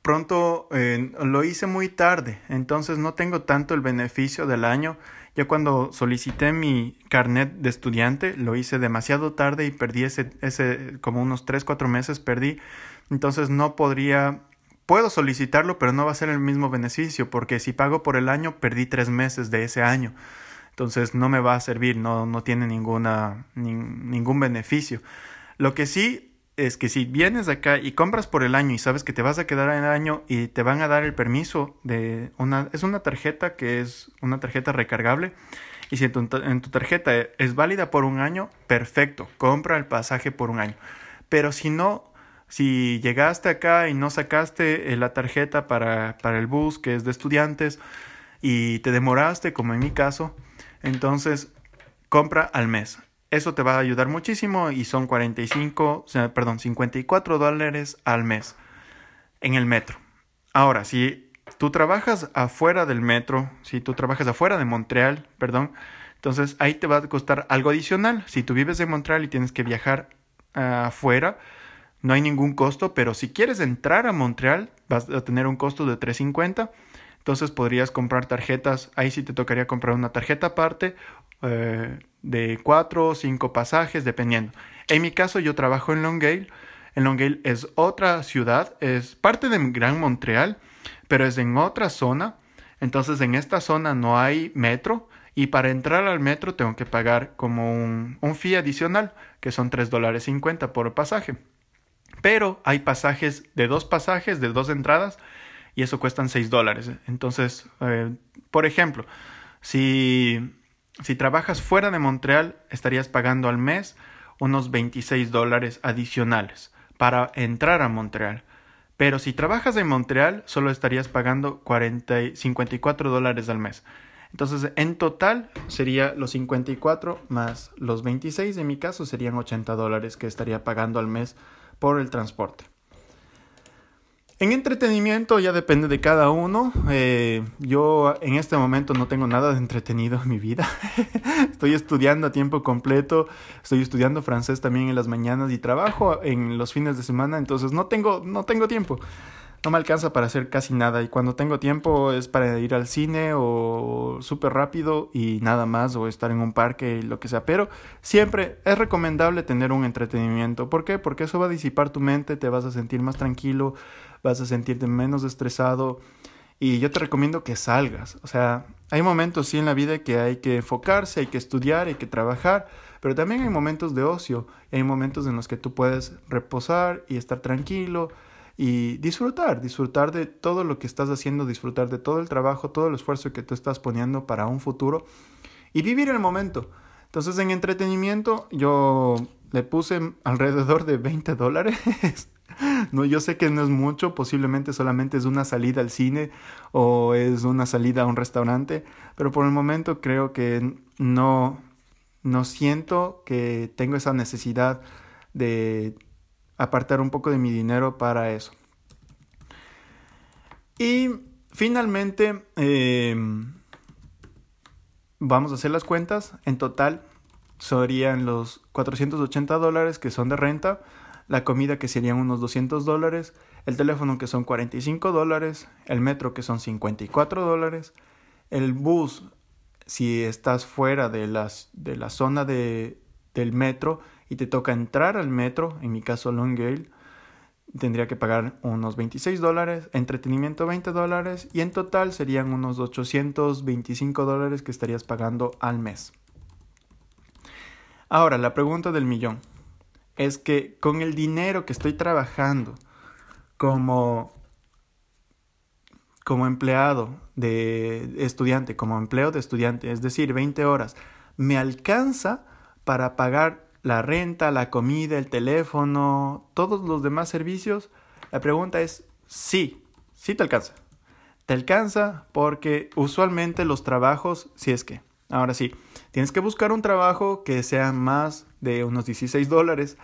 pronto eh, lo hice muy tarde, entonces no tengo tanto el beneficio del año. Ya cuando solicité mi carnet de estudiante, lo hice demasiado tarde y perdí ese, ese como unos 3, 4 meses perdí. Entonces no podría, puedo solicitarlo, pero no va a ser el mismo beneficio, porque si pago por el año, perdí 3 meses de ese año. Entonces no me va a servir, no, no tiene ninguna, ningún beneficio. Lo que sí es que si vienes acá y compras por el año y sabes que te vas a quedar en el año y te van a dar el permiso de una... Es una tarjeta que es una tarjeta recargable. Y si en tu, tarjeta es válida por un año, perfecto, compra el pasaje por un año. Pero si no, si llegaste acá y no sacaste eh, la tarjeta para, para el bus, que es de estudiantes, y te demoraste, como en mi caso, entonces compra al mes. Eso te va a ayudar muchísimo y son 45, perdón, 54 dólares al mes en el metro. Ahora, si tú trabajas afuera del metro, si tú trabajas afuera de Montreal, perdón, entonces ahí te va a costar algo adicional. Si tú vives en Montreal y tienes que viajar afuera, no hay ningún costo, pero si quieres entrar a Montreal, vas a tener un costo de 350. Entonces podrías comprar tarjetas, ahí sí te tocaría comprar una tarjeta aparte eh, de cuatro o cinco pasajes, dependiendo. En mi caso, yo trabajo en Longueuil. En Longueuil es otra ciudad, es parte de Gran Montreal, pero es en otra zona. Entonces, en esta zona no hay metro y para entrar al metro tengo que pagar como un, un fee adicional, que son tres dólares 50 por pasaje. Pero hay pasajes de dos pasajes, de dos entradas, y eso cuestan 6 dólares. Entonces, eh, por ejemplo, si si trabajas fuera de Montreal, estarías pagando al mes unos 26 dólares adicionales para entrar a Montreal. Pero si trabajas en Montreal, solo estarías pagando 40, 54 dólares al mes. Entonces, en total sería los 54 más los 26, en mi caso serían 80 dólares que estaría pagando al mes por el transporte. En entretenimiento ya depende de cada uno. Eh, yo en este momento no tengo nada de entretenido en mi vida. estoy estudiando a tiempo completo, estoy estudiando francés también en las mañanas y trabajo en los fines de semana, entonces no tengo, no tengo tiempo. No me alcanza para hacer casi nada y cuando tengo tiempo es para ir al cine o súper rápido y nada más o estar en un parque y lo que sea. Pero siempre es recomendable tener un entretenimiento. ¿Por qué? Porque eso va a disipar tu mente, te vas a sentir más tranquilo, vas a sentirte menos estresado y yo te recomiendo que salgas. O sea, hay momentos sí en la vida que hay que enfocarse, hay que estudiar, hay que trabajar, pero también hay momentos de ocio, hay momentos en los que tú puedes reposar y estar tranquilo y disfrutar, disfrutar de todo lo que estás haciendo, disfrutar de todo el trabajo, todo el esfuerzo que tú estás poniendo para un futuro y vivir el momento. Entonces en entretenimiento yo le puse alrededor de 20 dólares No, yo sé que no es mucho, posiblemente solamente es una salida al cine o es una salida a un restaurante, pero por el momento creo que no, no siento que tengo esa necesidad de apartar un poco de mi dinero para eso. Y finalmente, em, vamos a hacer las cuentas. En total serían los 480 dólares que son de renta la comida que serían unos 200 dólares, el teléfono que son 45 dólares, el metro que son 54 dólares, el bus si estás fuera de, las, de la zona de, del metro y te toca entrar al metro, en mi caso Longueuil, tendría que pagar unos 26 dólares, entretenimiento 20 dólares y en total serían unos 825 dólares que estarías pagando al mes. Ahora, la pregunta del millón es que con el dinero que estoy trabajando como, como empleado de estudiante, como empleo de estudiante, es decir, 20 horas, ¿me alcanza para pagar la renta, la comida, el teléfono, todos los demás servicios? La pregunta es sí, sí te alcanza. Te alcanza porque usualmente los trabajos, si es que, ahora sí, tienes que buscar un trabajo que sea más de unos 16 dólares.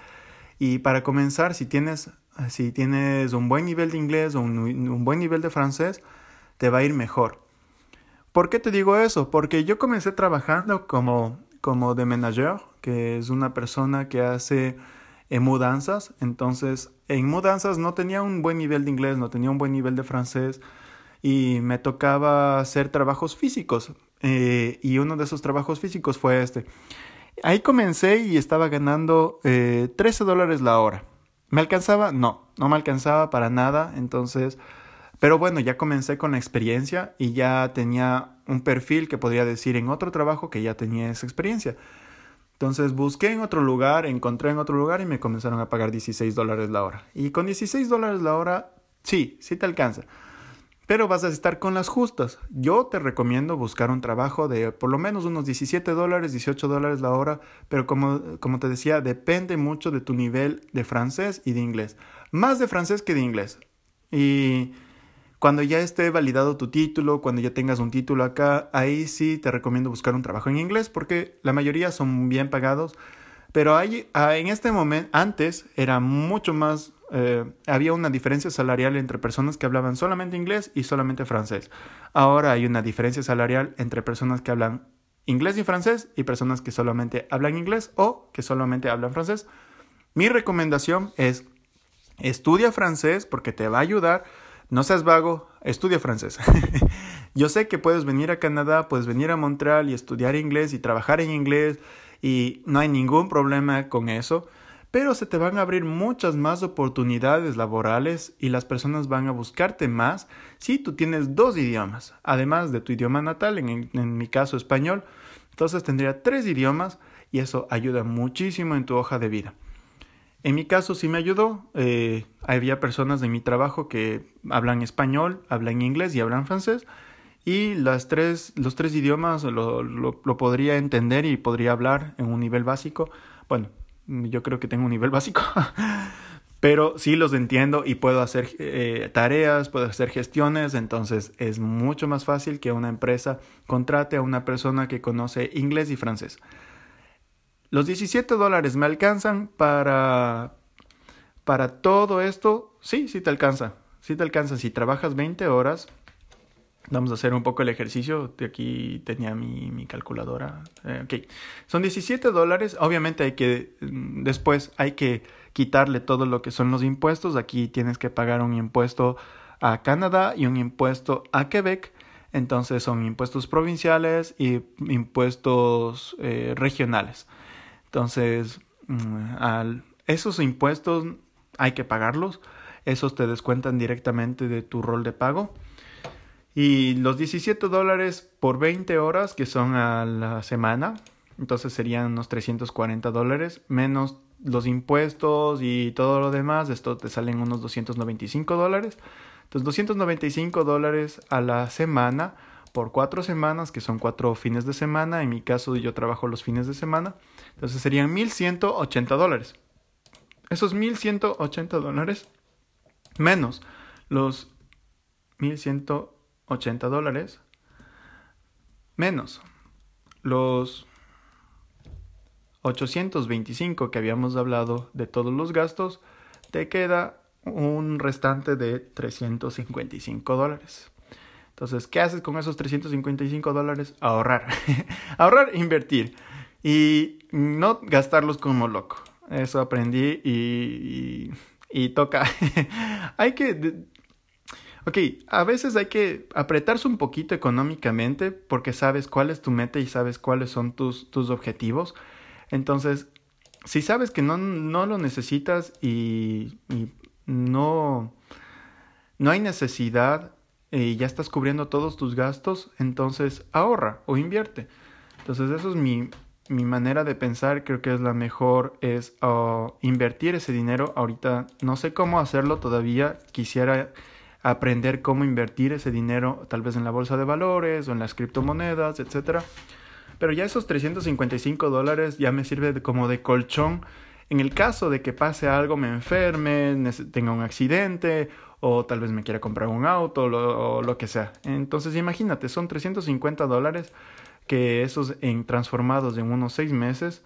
Y para comenzar, si tienes, si tienes un buen nivel de inglés o un, buen nivel de francés, te va a ir mejor. ¿Por qué te digo eso? Porque yo comencé trabajando como como de manager, que es una persona que hace eh, mudanzas. Entonces, en mudanzas no tenía un buen nivel de inglés, no tenía un buen nivel de francés y me tocaba hacer trabajos físicos. Eh, y uno de esos trabajos físicos fue este. Ahí comencé y estaba ganando 13 eh, dólares la hora. ¿Me alcanzaba? No, no me alcanzaba para nada. Entonces, pero bueno, ya comencé con la experiencia y ya tenía un perfil que podría decir en otro trabajo que ya tenía esa experiencia. Entonces busqué en otro lugar, encontré en otro lugar y me comenzaron a pagar 16 dólares la hora. Y con 16 dólares la hora, sí, sí te alcanza. Pero vas a estar con las justas. Yo te recomiendo buscar un trabajo de por lo menos unos 17 dólares, 18 dólares la hora. Pero como, como te decía, depende mucho de tu nivel de francés y de inglés. Más de francés que de inglés. Y cuando ya esté validado tu título, cuando ya tengas un título acá, ahí sí te recomiendo buscar un trabajo en inglés porque la mayoría son bien pagados. Pero hay, ah, en este momento, antes era mucho más, eh, había una diferencia salarial entre personas que hablaban solamente inglés y solamente francés. Ahora hay una diferencia salarial entre personas que hablan inglés y francés y personas que solamente hablan inglés o que solamente hablan francés. Mi recomendación es estudia francés porque te va a ayudar no seas vago, estudia francés. Yo sé que puedes venir a Canadá, puedes venir a Montreal y estudiar inglés y trabajar en inglés y no hay ningún problema con eso, pero se te van a abrir muchas más oportunidades laborales y las personas van a buscarte más si tú tienes dos idiomas, además de tu idioma natal, en, mi caso español, entonces tendría tres idiomas y eso ayuda muchísimo en tu hoja de vida. En mi caso sí me ayudó. Eh, había personas de mi trabajo que hablan español, hablan inglés y hablan francés. Y tres, los tres idiomas lo, lo, podría entender y podría hablar en un nivel básico. Bueno, yo creo que tengo un nivel básico. Pero sí los entiendo y puedo hacer eh, tareas, puedo hacer gestiones, entonces es mucho más fácil que una empresa contrate a una persona que conoce inglés y francés. Los 17 dólares me alcanzan para, para todo esto. Sí, sí te alcanza. Sí te alcanza. Si trabajas 20 horas, vamos a hacer un poco el ejercicio. De aquí tenía mi, calculadora. Eh. Son 17 dólares. Obviamente hay que, mm, después hay que quitarle todo lo que son los impuestos. Aquí tienes que pagar un impuesto a Canadá y un impuesto a Quebec. Entonces son impuestos provinciales y impuestos eh, regionales. Entonces, mm, al, esos impuestos hay que pagarlos. Esos te descuentan directamente de tu rol de pago. Y los 17 dólares por 20 horas, que son a la semana, entonces serían unos 340 dólares, menos los impuestos y todo lo demás, esto te salen unos 295 dólares. Entonces 295 dólares a la semana por cuatro semanas, que son cuatro fines de semana. En mi caso yo trabajo los fines de semana. Entonces serían 1180 dólares. Esos 1180 dólares menos los 1180 dólares menos los 825 que habíamos hablado de todos los gastos, te queda un restante de 355 dólares. Entonces, ¿qué haces con esos 355 dólares? Ahorrar. Ahorrar, invertir. Y no gastarlos como loco. Eso aprendí y, y, toca. hay que... Ok, a veces hay que apretarse un poquito económicamente porque sabes cuál es tu meta y sabes cuáles son tus, tus objetivos. Entonces, si sabes que no, no lo necesitas y, no, no hay necesidad y ya estás cubriendo todos tus gastos, entonces ahorra o invierte. Entonces eso es mi, mi manera de pensar, creo que es la mejor, es uh, invertir ese dinero. Ahorita no sé cómo hacerlo todavía, quisiera aprender cómo invertir ese dinero, tal vez en la bolsa de valores o en las criptomonedas, etc. Pero ya esos 355 dólares ya me sirve como de colchón en el caso de que pase algo, me enferme, tenga un accidente o tal vez me quiera comprar un auto o lo que sea. Entonces imagínate, son 350 dólares que esos en transformados en unos seis meses,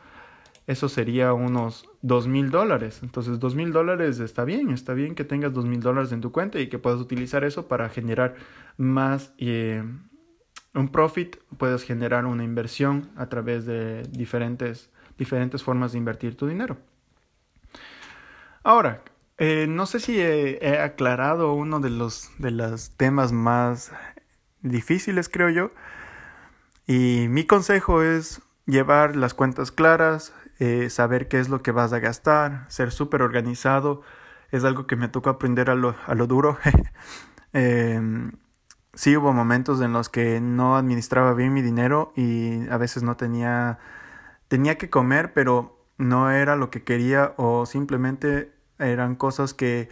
eso sería unos dos mil dólares. Entonces, dos mil dólares está bien, está bien que tengas dos mil dólares en tu cuenta y que puedas utilizar eso para generar más eh, un profit, puedes generar una inversión a través de diferentes, diferentes formas de invertir tu dinero. Ahora, eh, no sé si he, he, aclarado uno de los, de los temas más difíciles, creo yo, y mi consejo es llevar las cuentas claras, eh, saber qué es lo que vas a gastar, ser súper organizado. Es algo que me tocó aprender a lo, a lo duro. eh, sí hubo momentos en los que no administraba bien mi dinero y a veces no tenía, tenía que comer, pero no era lo que quería o simplemente eran cosas que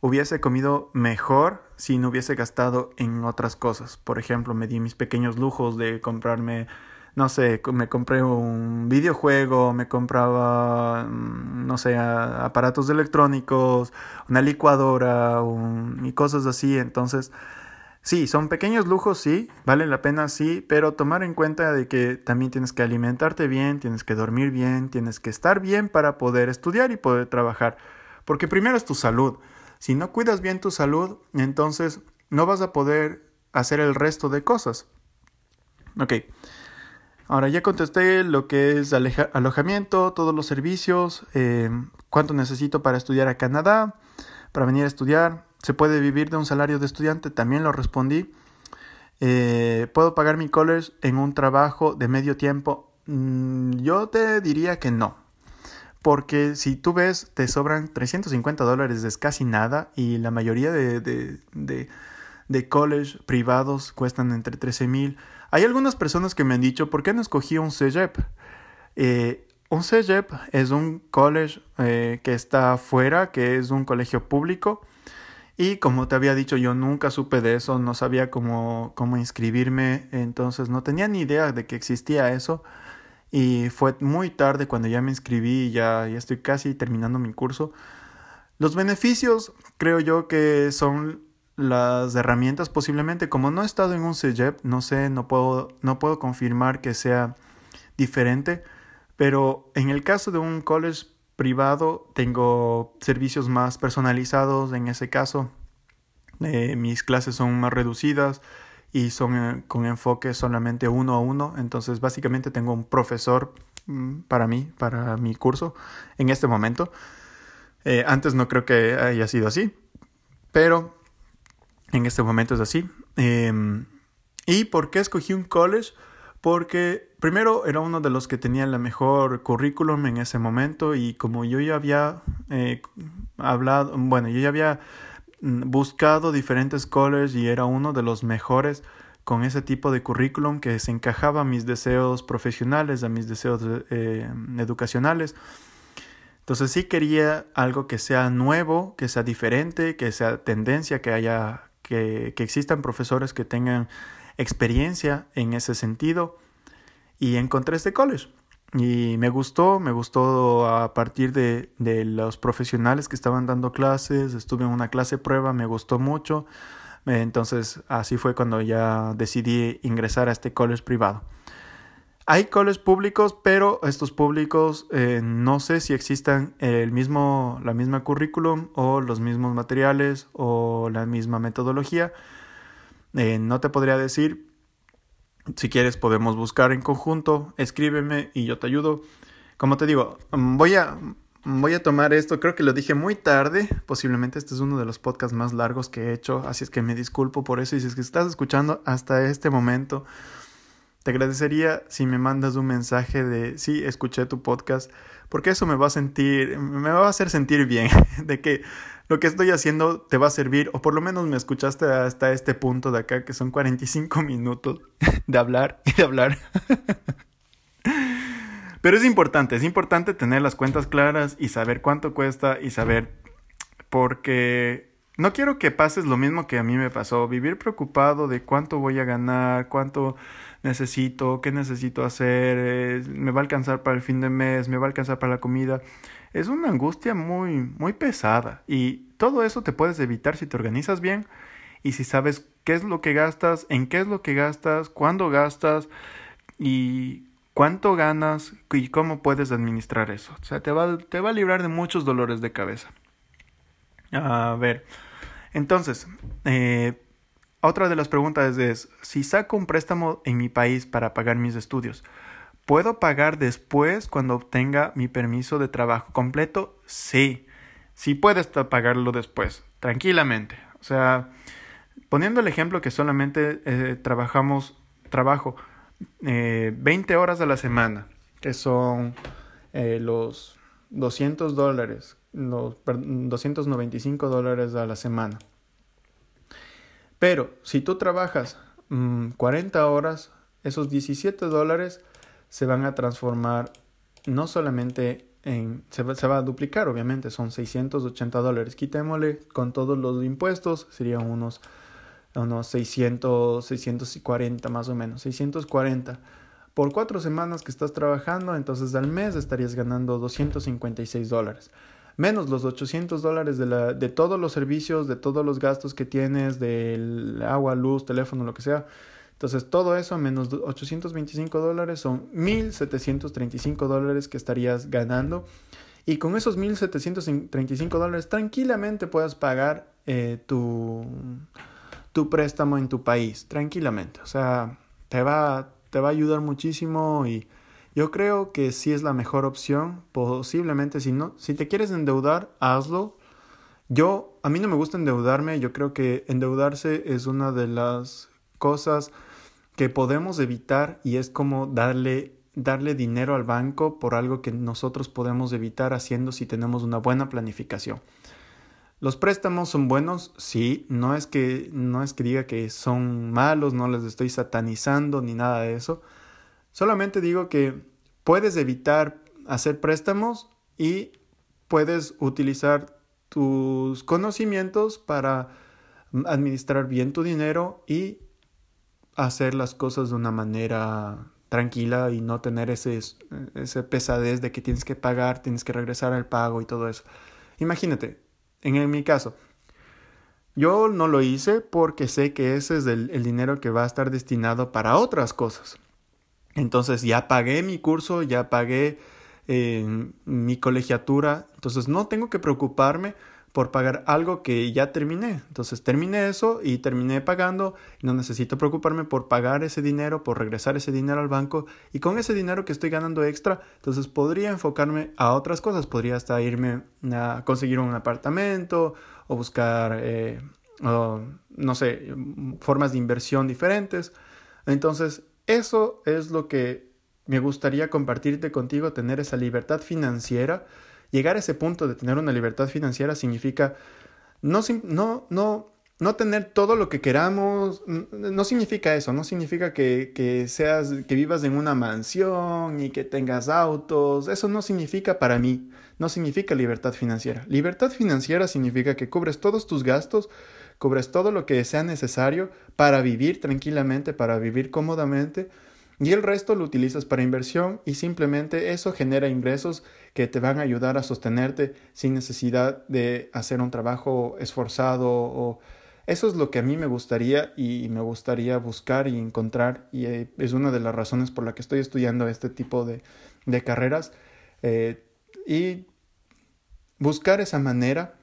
hubiese comido mejor si no hubiese gastado en otras cosas. Por ejemplo, me di mis pequeños lujos de comprarme, no sé, me compré un videojuego, me compraba, mm, no sé, aparatos electrónicos, una licuadora y cosas así. Entonces, sí, son pequeños lujos, sí, vale la pena, sí, pero tomar en cuenta de que también tienes que alimentarte bien, tienes que dormir bien, tienes que estar bien para poder estudiar y poder trabajar. Porque primero es tu salud. Si no cuidas bien tu salud, entonces no vas a poder hacer el resto de cosas. Ok. Ahora ya contesté lo que es alojamiento, todos los servicios, eh, cuánto necesito para estudiar a Canadá, para venir a estudiar. ¿Se puede vivir de un salario de estudiante? También lo respondí. Eh, ¿Puedo pagar mi college en un trabajo de medio tiempo? Mm, yo te diría que no. Porque si tú ves, te sobran 350 dólares, es casi nada, y la mayoría de, de, de, de college privados cuestan entre 13 mil. Hay algunas personas que me han dicho, ¿por qué no escogí un CEGEP? Eh, un CEGEP es un college eh, que está afuera, que es un colegio público. Y como te había dicho, yo nunca supe de eso, no sabía cómo, cómo inscribirme, entonces no tenía ni idea de que existía eso. Y fue muy tarde cuando ya me inscribí y ya, ya estoy casi terminando mi curso. Los beneficios creo yo que son las herramientas posiblemente. Como no he estado en un CEGEP, no sé, no puedo, no puedo confirmar que sea diferente. Pero en el caso de un college privado tengo servicios más personalizados en ese caso. Eh, mis clases son más reducidas y son eh, con enfoque solamente uno a uno. Entonces, básicamente tengo un profesor mm, para mí, para mi curso, en este momento. Eh, antes no creo que haya sido así, pero en este momento es así. Em, ¿Y por qué escogí un college? Porque primero era uno de los que tenía la mejor currículum en ese momento y como yo ya había eh, hablado, bueno, yo ya había Mm, buscado diferentes colleges y era uno de los mejores con ese tipo de currículum que se encajaba a mis deseos profesionales, a mis deseos eh, educacionales. Entonces sí quería algo que sea nuevo, que sea diferente, que sea tendencia, que haya, que, existan profesores que tengan experiencia en ese sentido. Y encontré este college. Y me gustó, me gustó a partir de, de, los profesionales que estaban dando clases, estuve en una clase prueba, me gustó mucho, entonces así fue cuando ya decidí ingresar a este college privado. Hay colleges públicos, pero estos públicos eh, no sé si existan el mismo, la misma currículum o los mismos materiales o la misma metodología. Eh, no te podría decir, si quieres podemos buscar en conjunto, escríbeme y yo te ayudo. Como te digo, mm, voy a, voy a tomar esto, creo que lo dije muy tarde, posiblemente este es uno de los podcasts más largos que he hecho, así es que me disculpo por eso. Y si es que estás escuchando hasta este momento, te agradecería si me mandas un mensaje de sí, escuché tu podcast, porque eso me va a sentir, me va a hacer sentir bien de que lo que estoy haciendo te va a servir, o por lo menos me escuchaste hasta este punto de acá, que son 45 minutos de hablar y de hablar. Pero es importante, es importante tener las cuentas claras y saber cuánto cuesta y saber, porque no quiero que pases lo mismo que a mí me pasó, vivir preocupado de cuánto voy a ganar, cuánto necesito, qué necesito hacer, me va a alcanzar para el fin de mes, me va a alcanzar para la comida. Es una angustia muy, muy pesada y todo eso te puedes evitar si te organizas bien y si sabes qué es lo que gastas, en qué es lo que gastas, cuándo gastas y cuánto ganas y cómo puedes administrar eso. O sea, te va, te va a librar de muchos dolores de cabeza. A ver, entonces, eh, otra de las preguntas es, si saco un préstamo en mi país para pagar mis estudios, ¿puedo pagar después cuando obtenga mi permiso de trabajo completo? Sí, sí puedes pagarlo después, tranquilamente. O sea, poniendo el ejemplo que solamente eh, trabajamos, trabajo eh, 20 horas a la semana, que son eh, los 200 dólares, los 295 dólares a la semana. Pero si tú trabajas 40 mm, horas, esos 17 dólares se van a transformar no solamente en... Se va, se va, a duplicar, obviamente, son 680 dólares. Quitémosle con todos los impuestos, serían unos, unos 600, 640 más o menos, 640. Por cuatro semanas que estás trabajando, entonces al mes estarías ganando 256 dólares menos los 800 dólares de, la, de todos los servicios, de todos los gastos que tienes, del agua, luz, teléfono, lo que sea. Entonces todo eso menos 825 dólares son 1.735 dólares que estarías ganando. Y con esos 1.735 dólares tranquilamente puedes pagar eh, tu, tu préstamo en tu país. Tranquilamente. O sea, te va, te va a ayudar muchísimo y yo creo que sí es la mejor opción, posiblemente si no, si te quieres endeudar, hazlo. Yo, a mí no me gusta endeudarme, yo creo que endeudarse es una de las cosas que podemos evitar y es como darle darle dinero al banco por algo que nosotros podemos evitar haciendo si tenemos una buena planificación. Los préstamos son buenos, sí, no es que no es que diga que son malos, no les estoy satanizando ni nada de eso. Solamente digo que puedes evitar hacer préstamos y puedes utilizar tus conocimientos para administrar bien tu dinero y hacer las cosas de una manera tranquila y no tener ese, ese pesadez de que tienes que pagar, tienes que regresar al pago y todo eso. Imagínate, en mi caso, yo no lo hice porque sé que ese es el dinero que va a estar destinado para otras cosas. Entonces ya pagué mi curso, ya pagué eh, mi colegiatura, entonces no tengo que preocuparme por pagar algo que ya terminé. Entonces terminé eso y terminé pagando no necesito preocuparme por pagar ese dinero, por regresar ese dinero al banco y con ese dinero que estoy ganando extra, entonces podría enfocarme a otras cosas, podría hasta irme a conseguir un apartamento o buscar, eh, no sé, formas de inversión diferentes. Entonces eso es lo que me gustaría compartirte contigo, tener esa libertad financiera. Llegar a ese punto de tener una libertad financiera significa no, no, no, no tener todo lo que queramos, no significa eso, no significa que, seas, que vivas en una mansión y que tengas autos, eso no significa para mí, no significa libertad financiera. Libertad financiera significa que cubres todos tus gastos, cubres todo lo que sea necesario para vivir tranquilamente, para vivir cómodamente, y el resto lo utilizas para inversión y simplemente eso genera ingresos que te van a ayudar a sostenerte sin necesidad de hacer un trabajo esforzado o eso es lo que a mí me gustaría y me gustaría buscar y encontrar y eh, es una de las razones por la que estoy estudiando este tipo de, de carreras eh, y buscar esa manera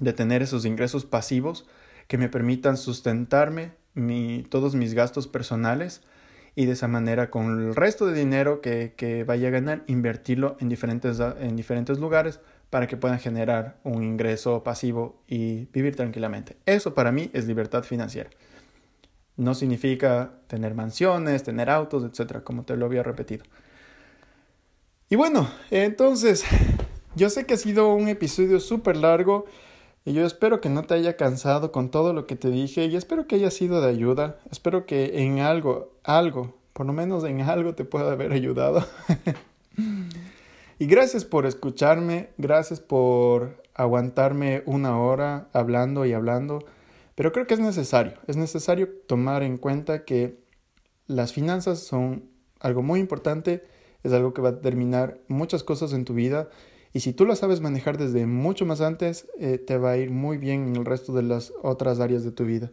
de tener esos ingresos pasivos que me permitan sustentarme mi, todos mis gastos personales y de esa manera con el resto de dinero que, que vaya a ganar invertirlo en diferentes, en diferentes lugares para que puedan generar un ingreso pasivo y vivir tranquilamente. Eso para mí es libertad financiera. No significa tener mansiones, tener autos, etcétera, como te lo había repetido. Y bueno, entonces, yo sé que ha sido un episodio súper largo y yo espero que no te haya cansado con todo lo que te dije y espero que haya sido de ayuda. Espero que en algo, algo, por lo menos en algo te pueda haber ayudado. y gracias por escucharme, gracias por aguantarme una hora hablando y hablando. Pero creo que es necesario, es necesario tomar en cuenta que las finanzas son algo muy importante, es algo que va a determinar muchas cosas en tu vida y si tú las sabes manejar desde mucho más antes, eh, te va a ir muy bien en el resto de las otras áreas de tu vida.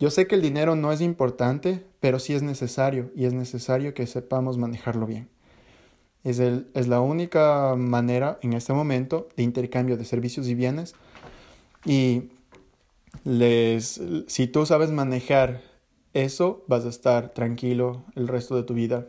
Yo sé que el dinero no es importante, pero sí es necesario y es necesario que sepamos manejarlo bien. Es, el, es la única manera en este momento de intercambio de servicios y bienes y les, si tú sabes manejar eso, vas a estar tranquilo el resto de tu vida.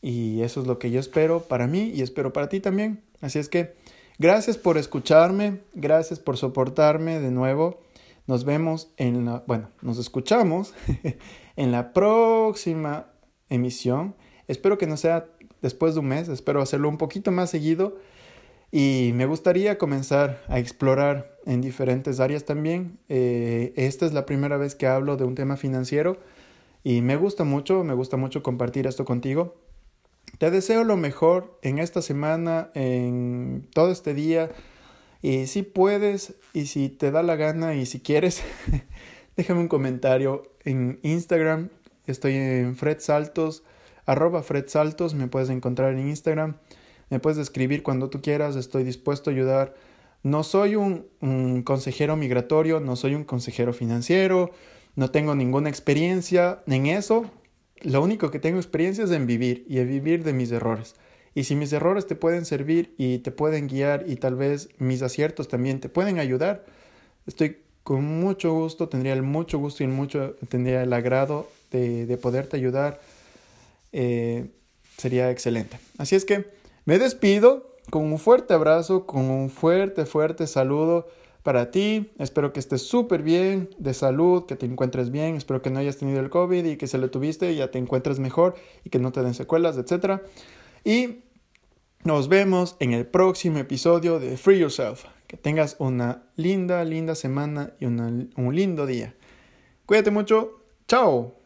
Y eso es lo que yo espero para mí y espero para ti también. Así es que gracias por escucharme, gracias por soportarme de nuevo. Nos vemos en la, bueno, nos escuchamos en la próxima emisión. Espero que no sea después de un mes, espero hacerlo un poquito más seguido y me gustaría comenzar a explorar en diferentes áreas también. Eh, esta es la primera vez que hablo de un tema financiero y me gusta mucho, me gusta mucho compartir esto contigo. Te deseo lo mejor en esta semana, en todo este día. Y si puedes, y si te da la gana, y si quieres, déjame un comentario en Instagram. Estoy en Fred Saltos, arroba Fred Saltos, me puedes encontrar en Instagram. Me puedes escribir cuando tú quieras, estoy dispuesto a ayudar. No soy un, consejero migratorio, no soy un consejero financiero, no tengo ninguna experiencia en eso. Lo único que tengo experiencia es en vivir y en vivir de mis errores. Y si mis errores te pueden servir y te pueden guiar y tal vez mis aciertos también te pueden ayudar, estoy con mucho gusto, tendría el mucho gusto y mucho, tendría el agrado de, poderte ayudar. Eh, sería excelente. Así es que me despido con un fuerte abrazo, con un fuerte, fuerte saludo para ti. Espero que estés súper bien de salud, que te encuentres bien. Espero que no hayas tenido el COVID y que se lo tuviste y ya te encuentres mejor y que no te den secuelas, etc. Y nos vemos en el próximo episodio de Free Yourself. Que tengas una linda, linda semana y un lindo día. Cuídate mucho. Chao.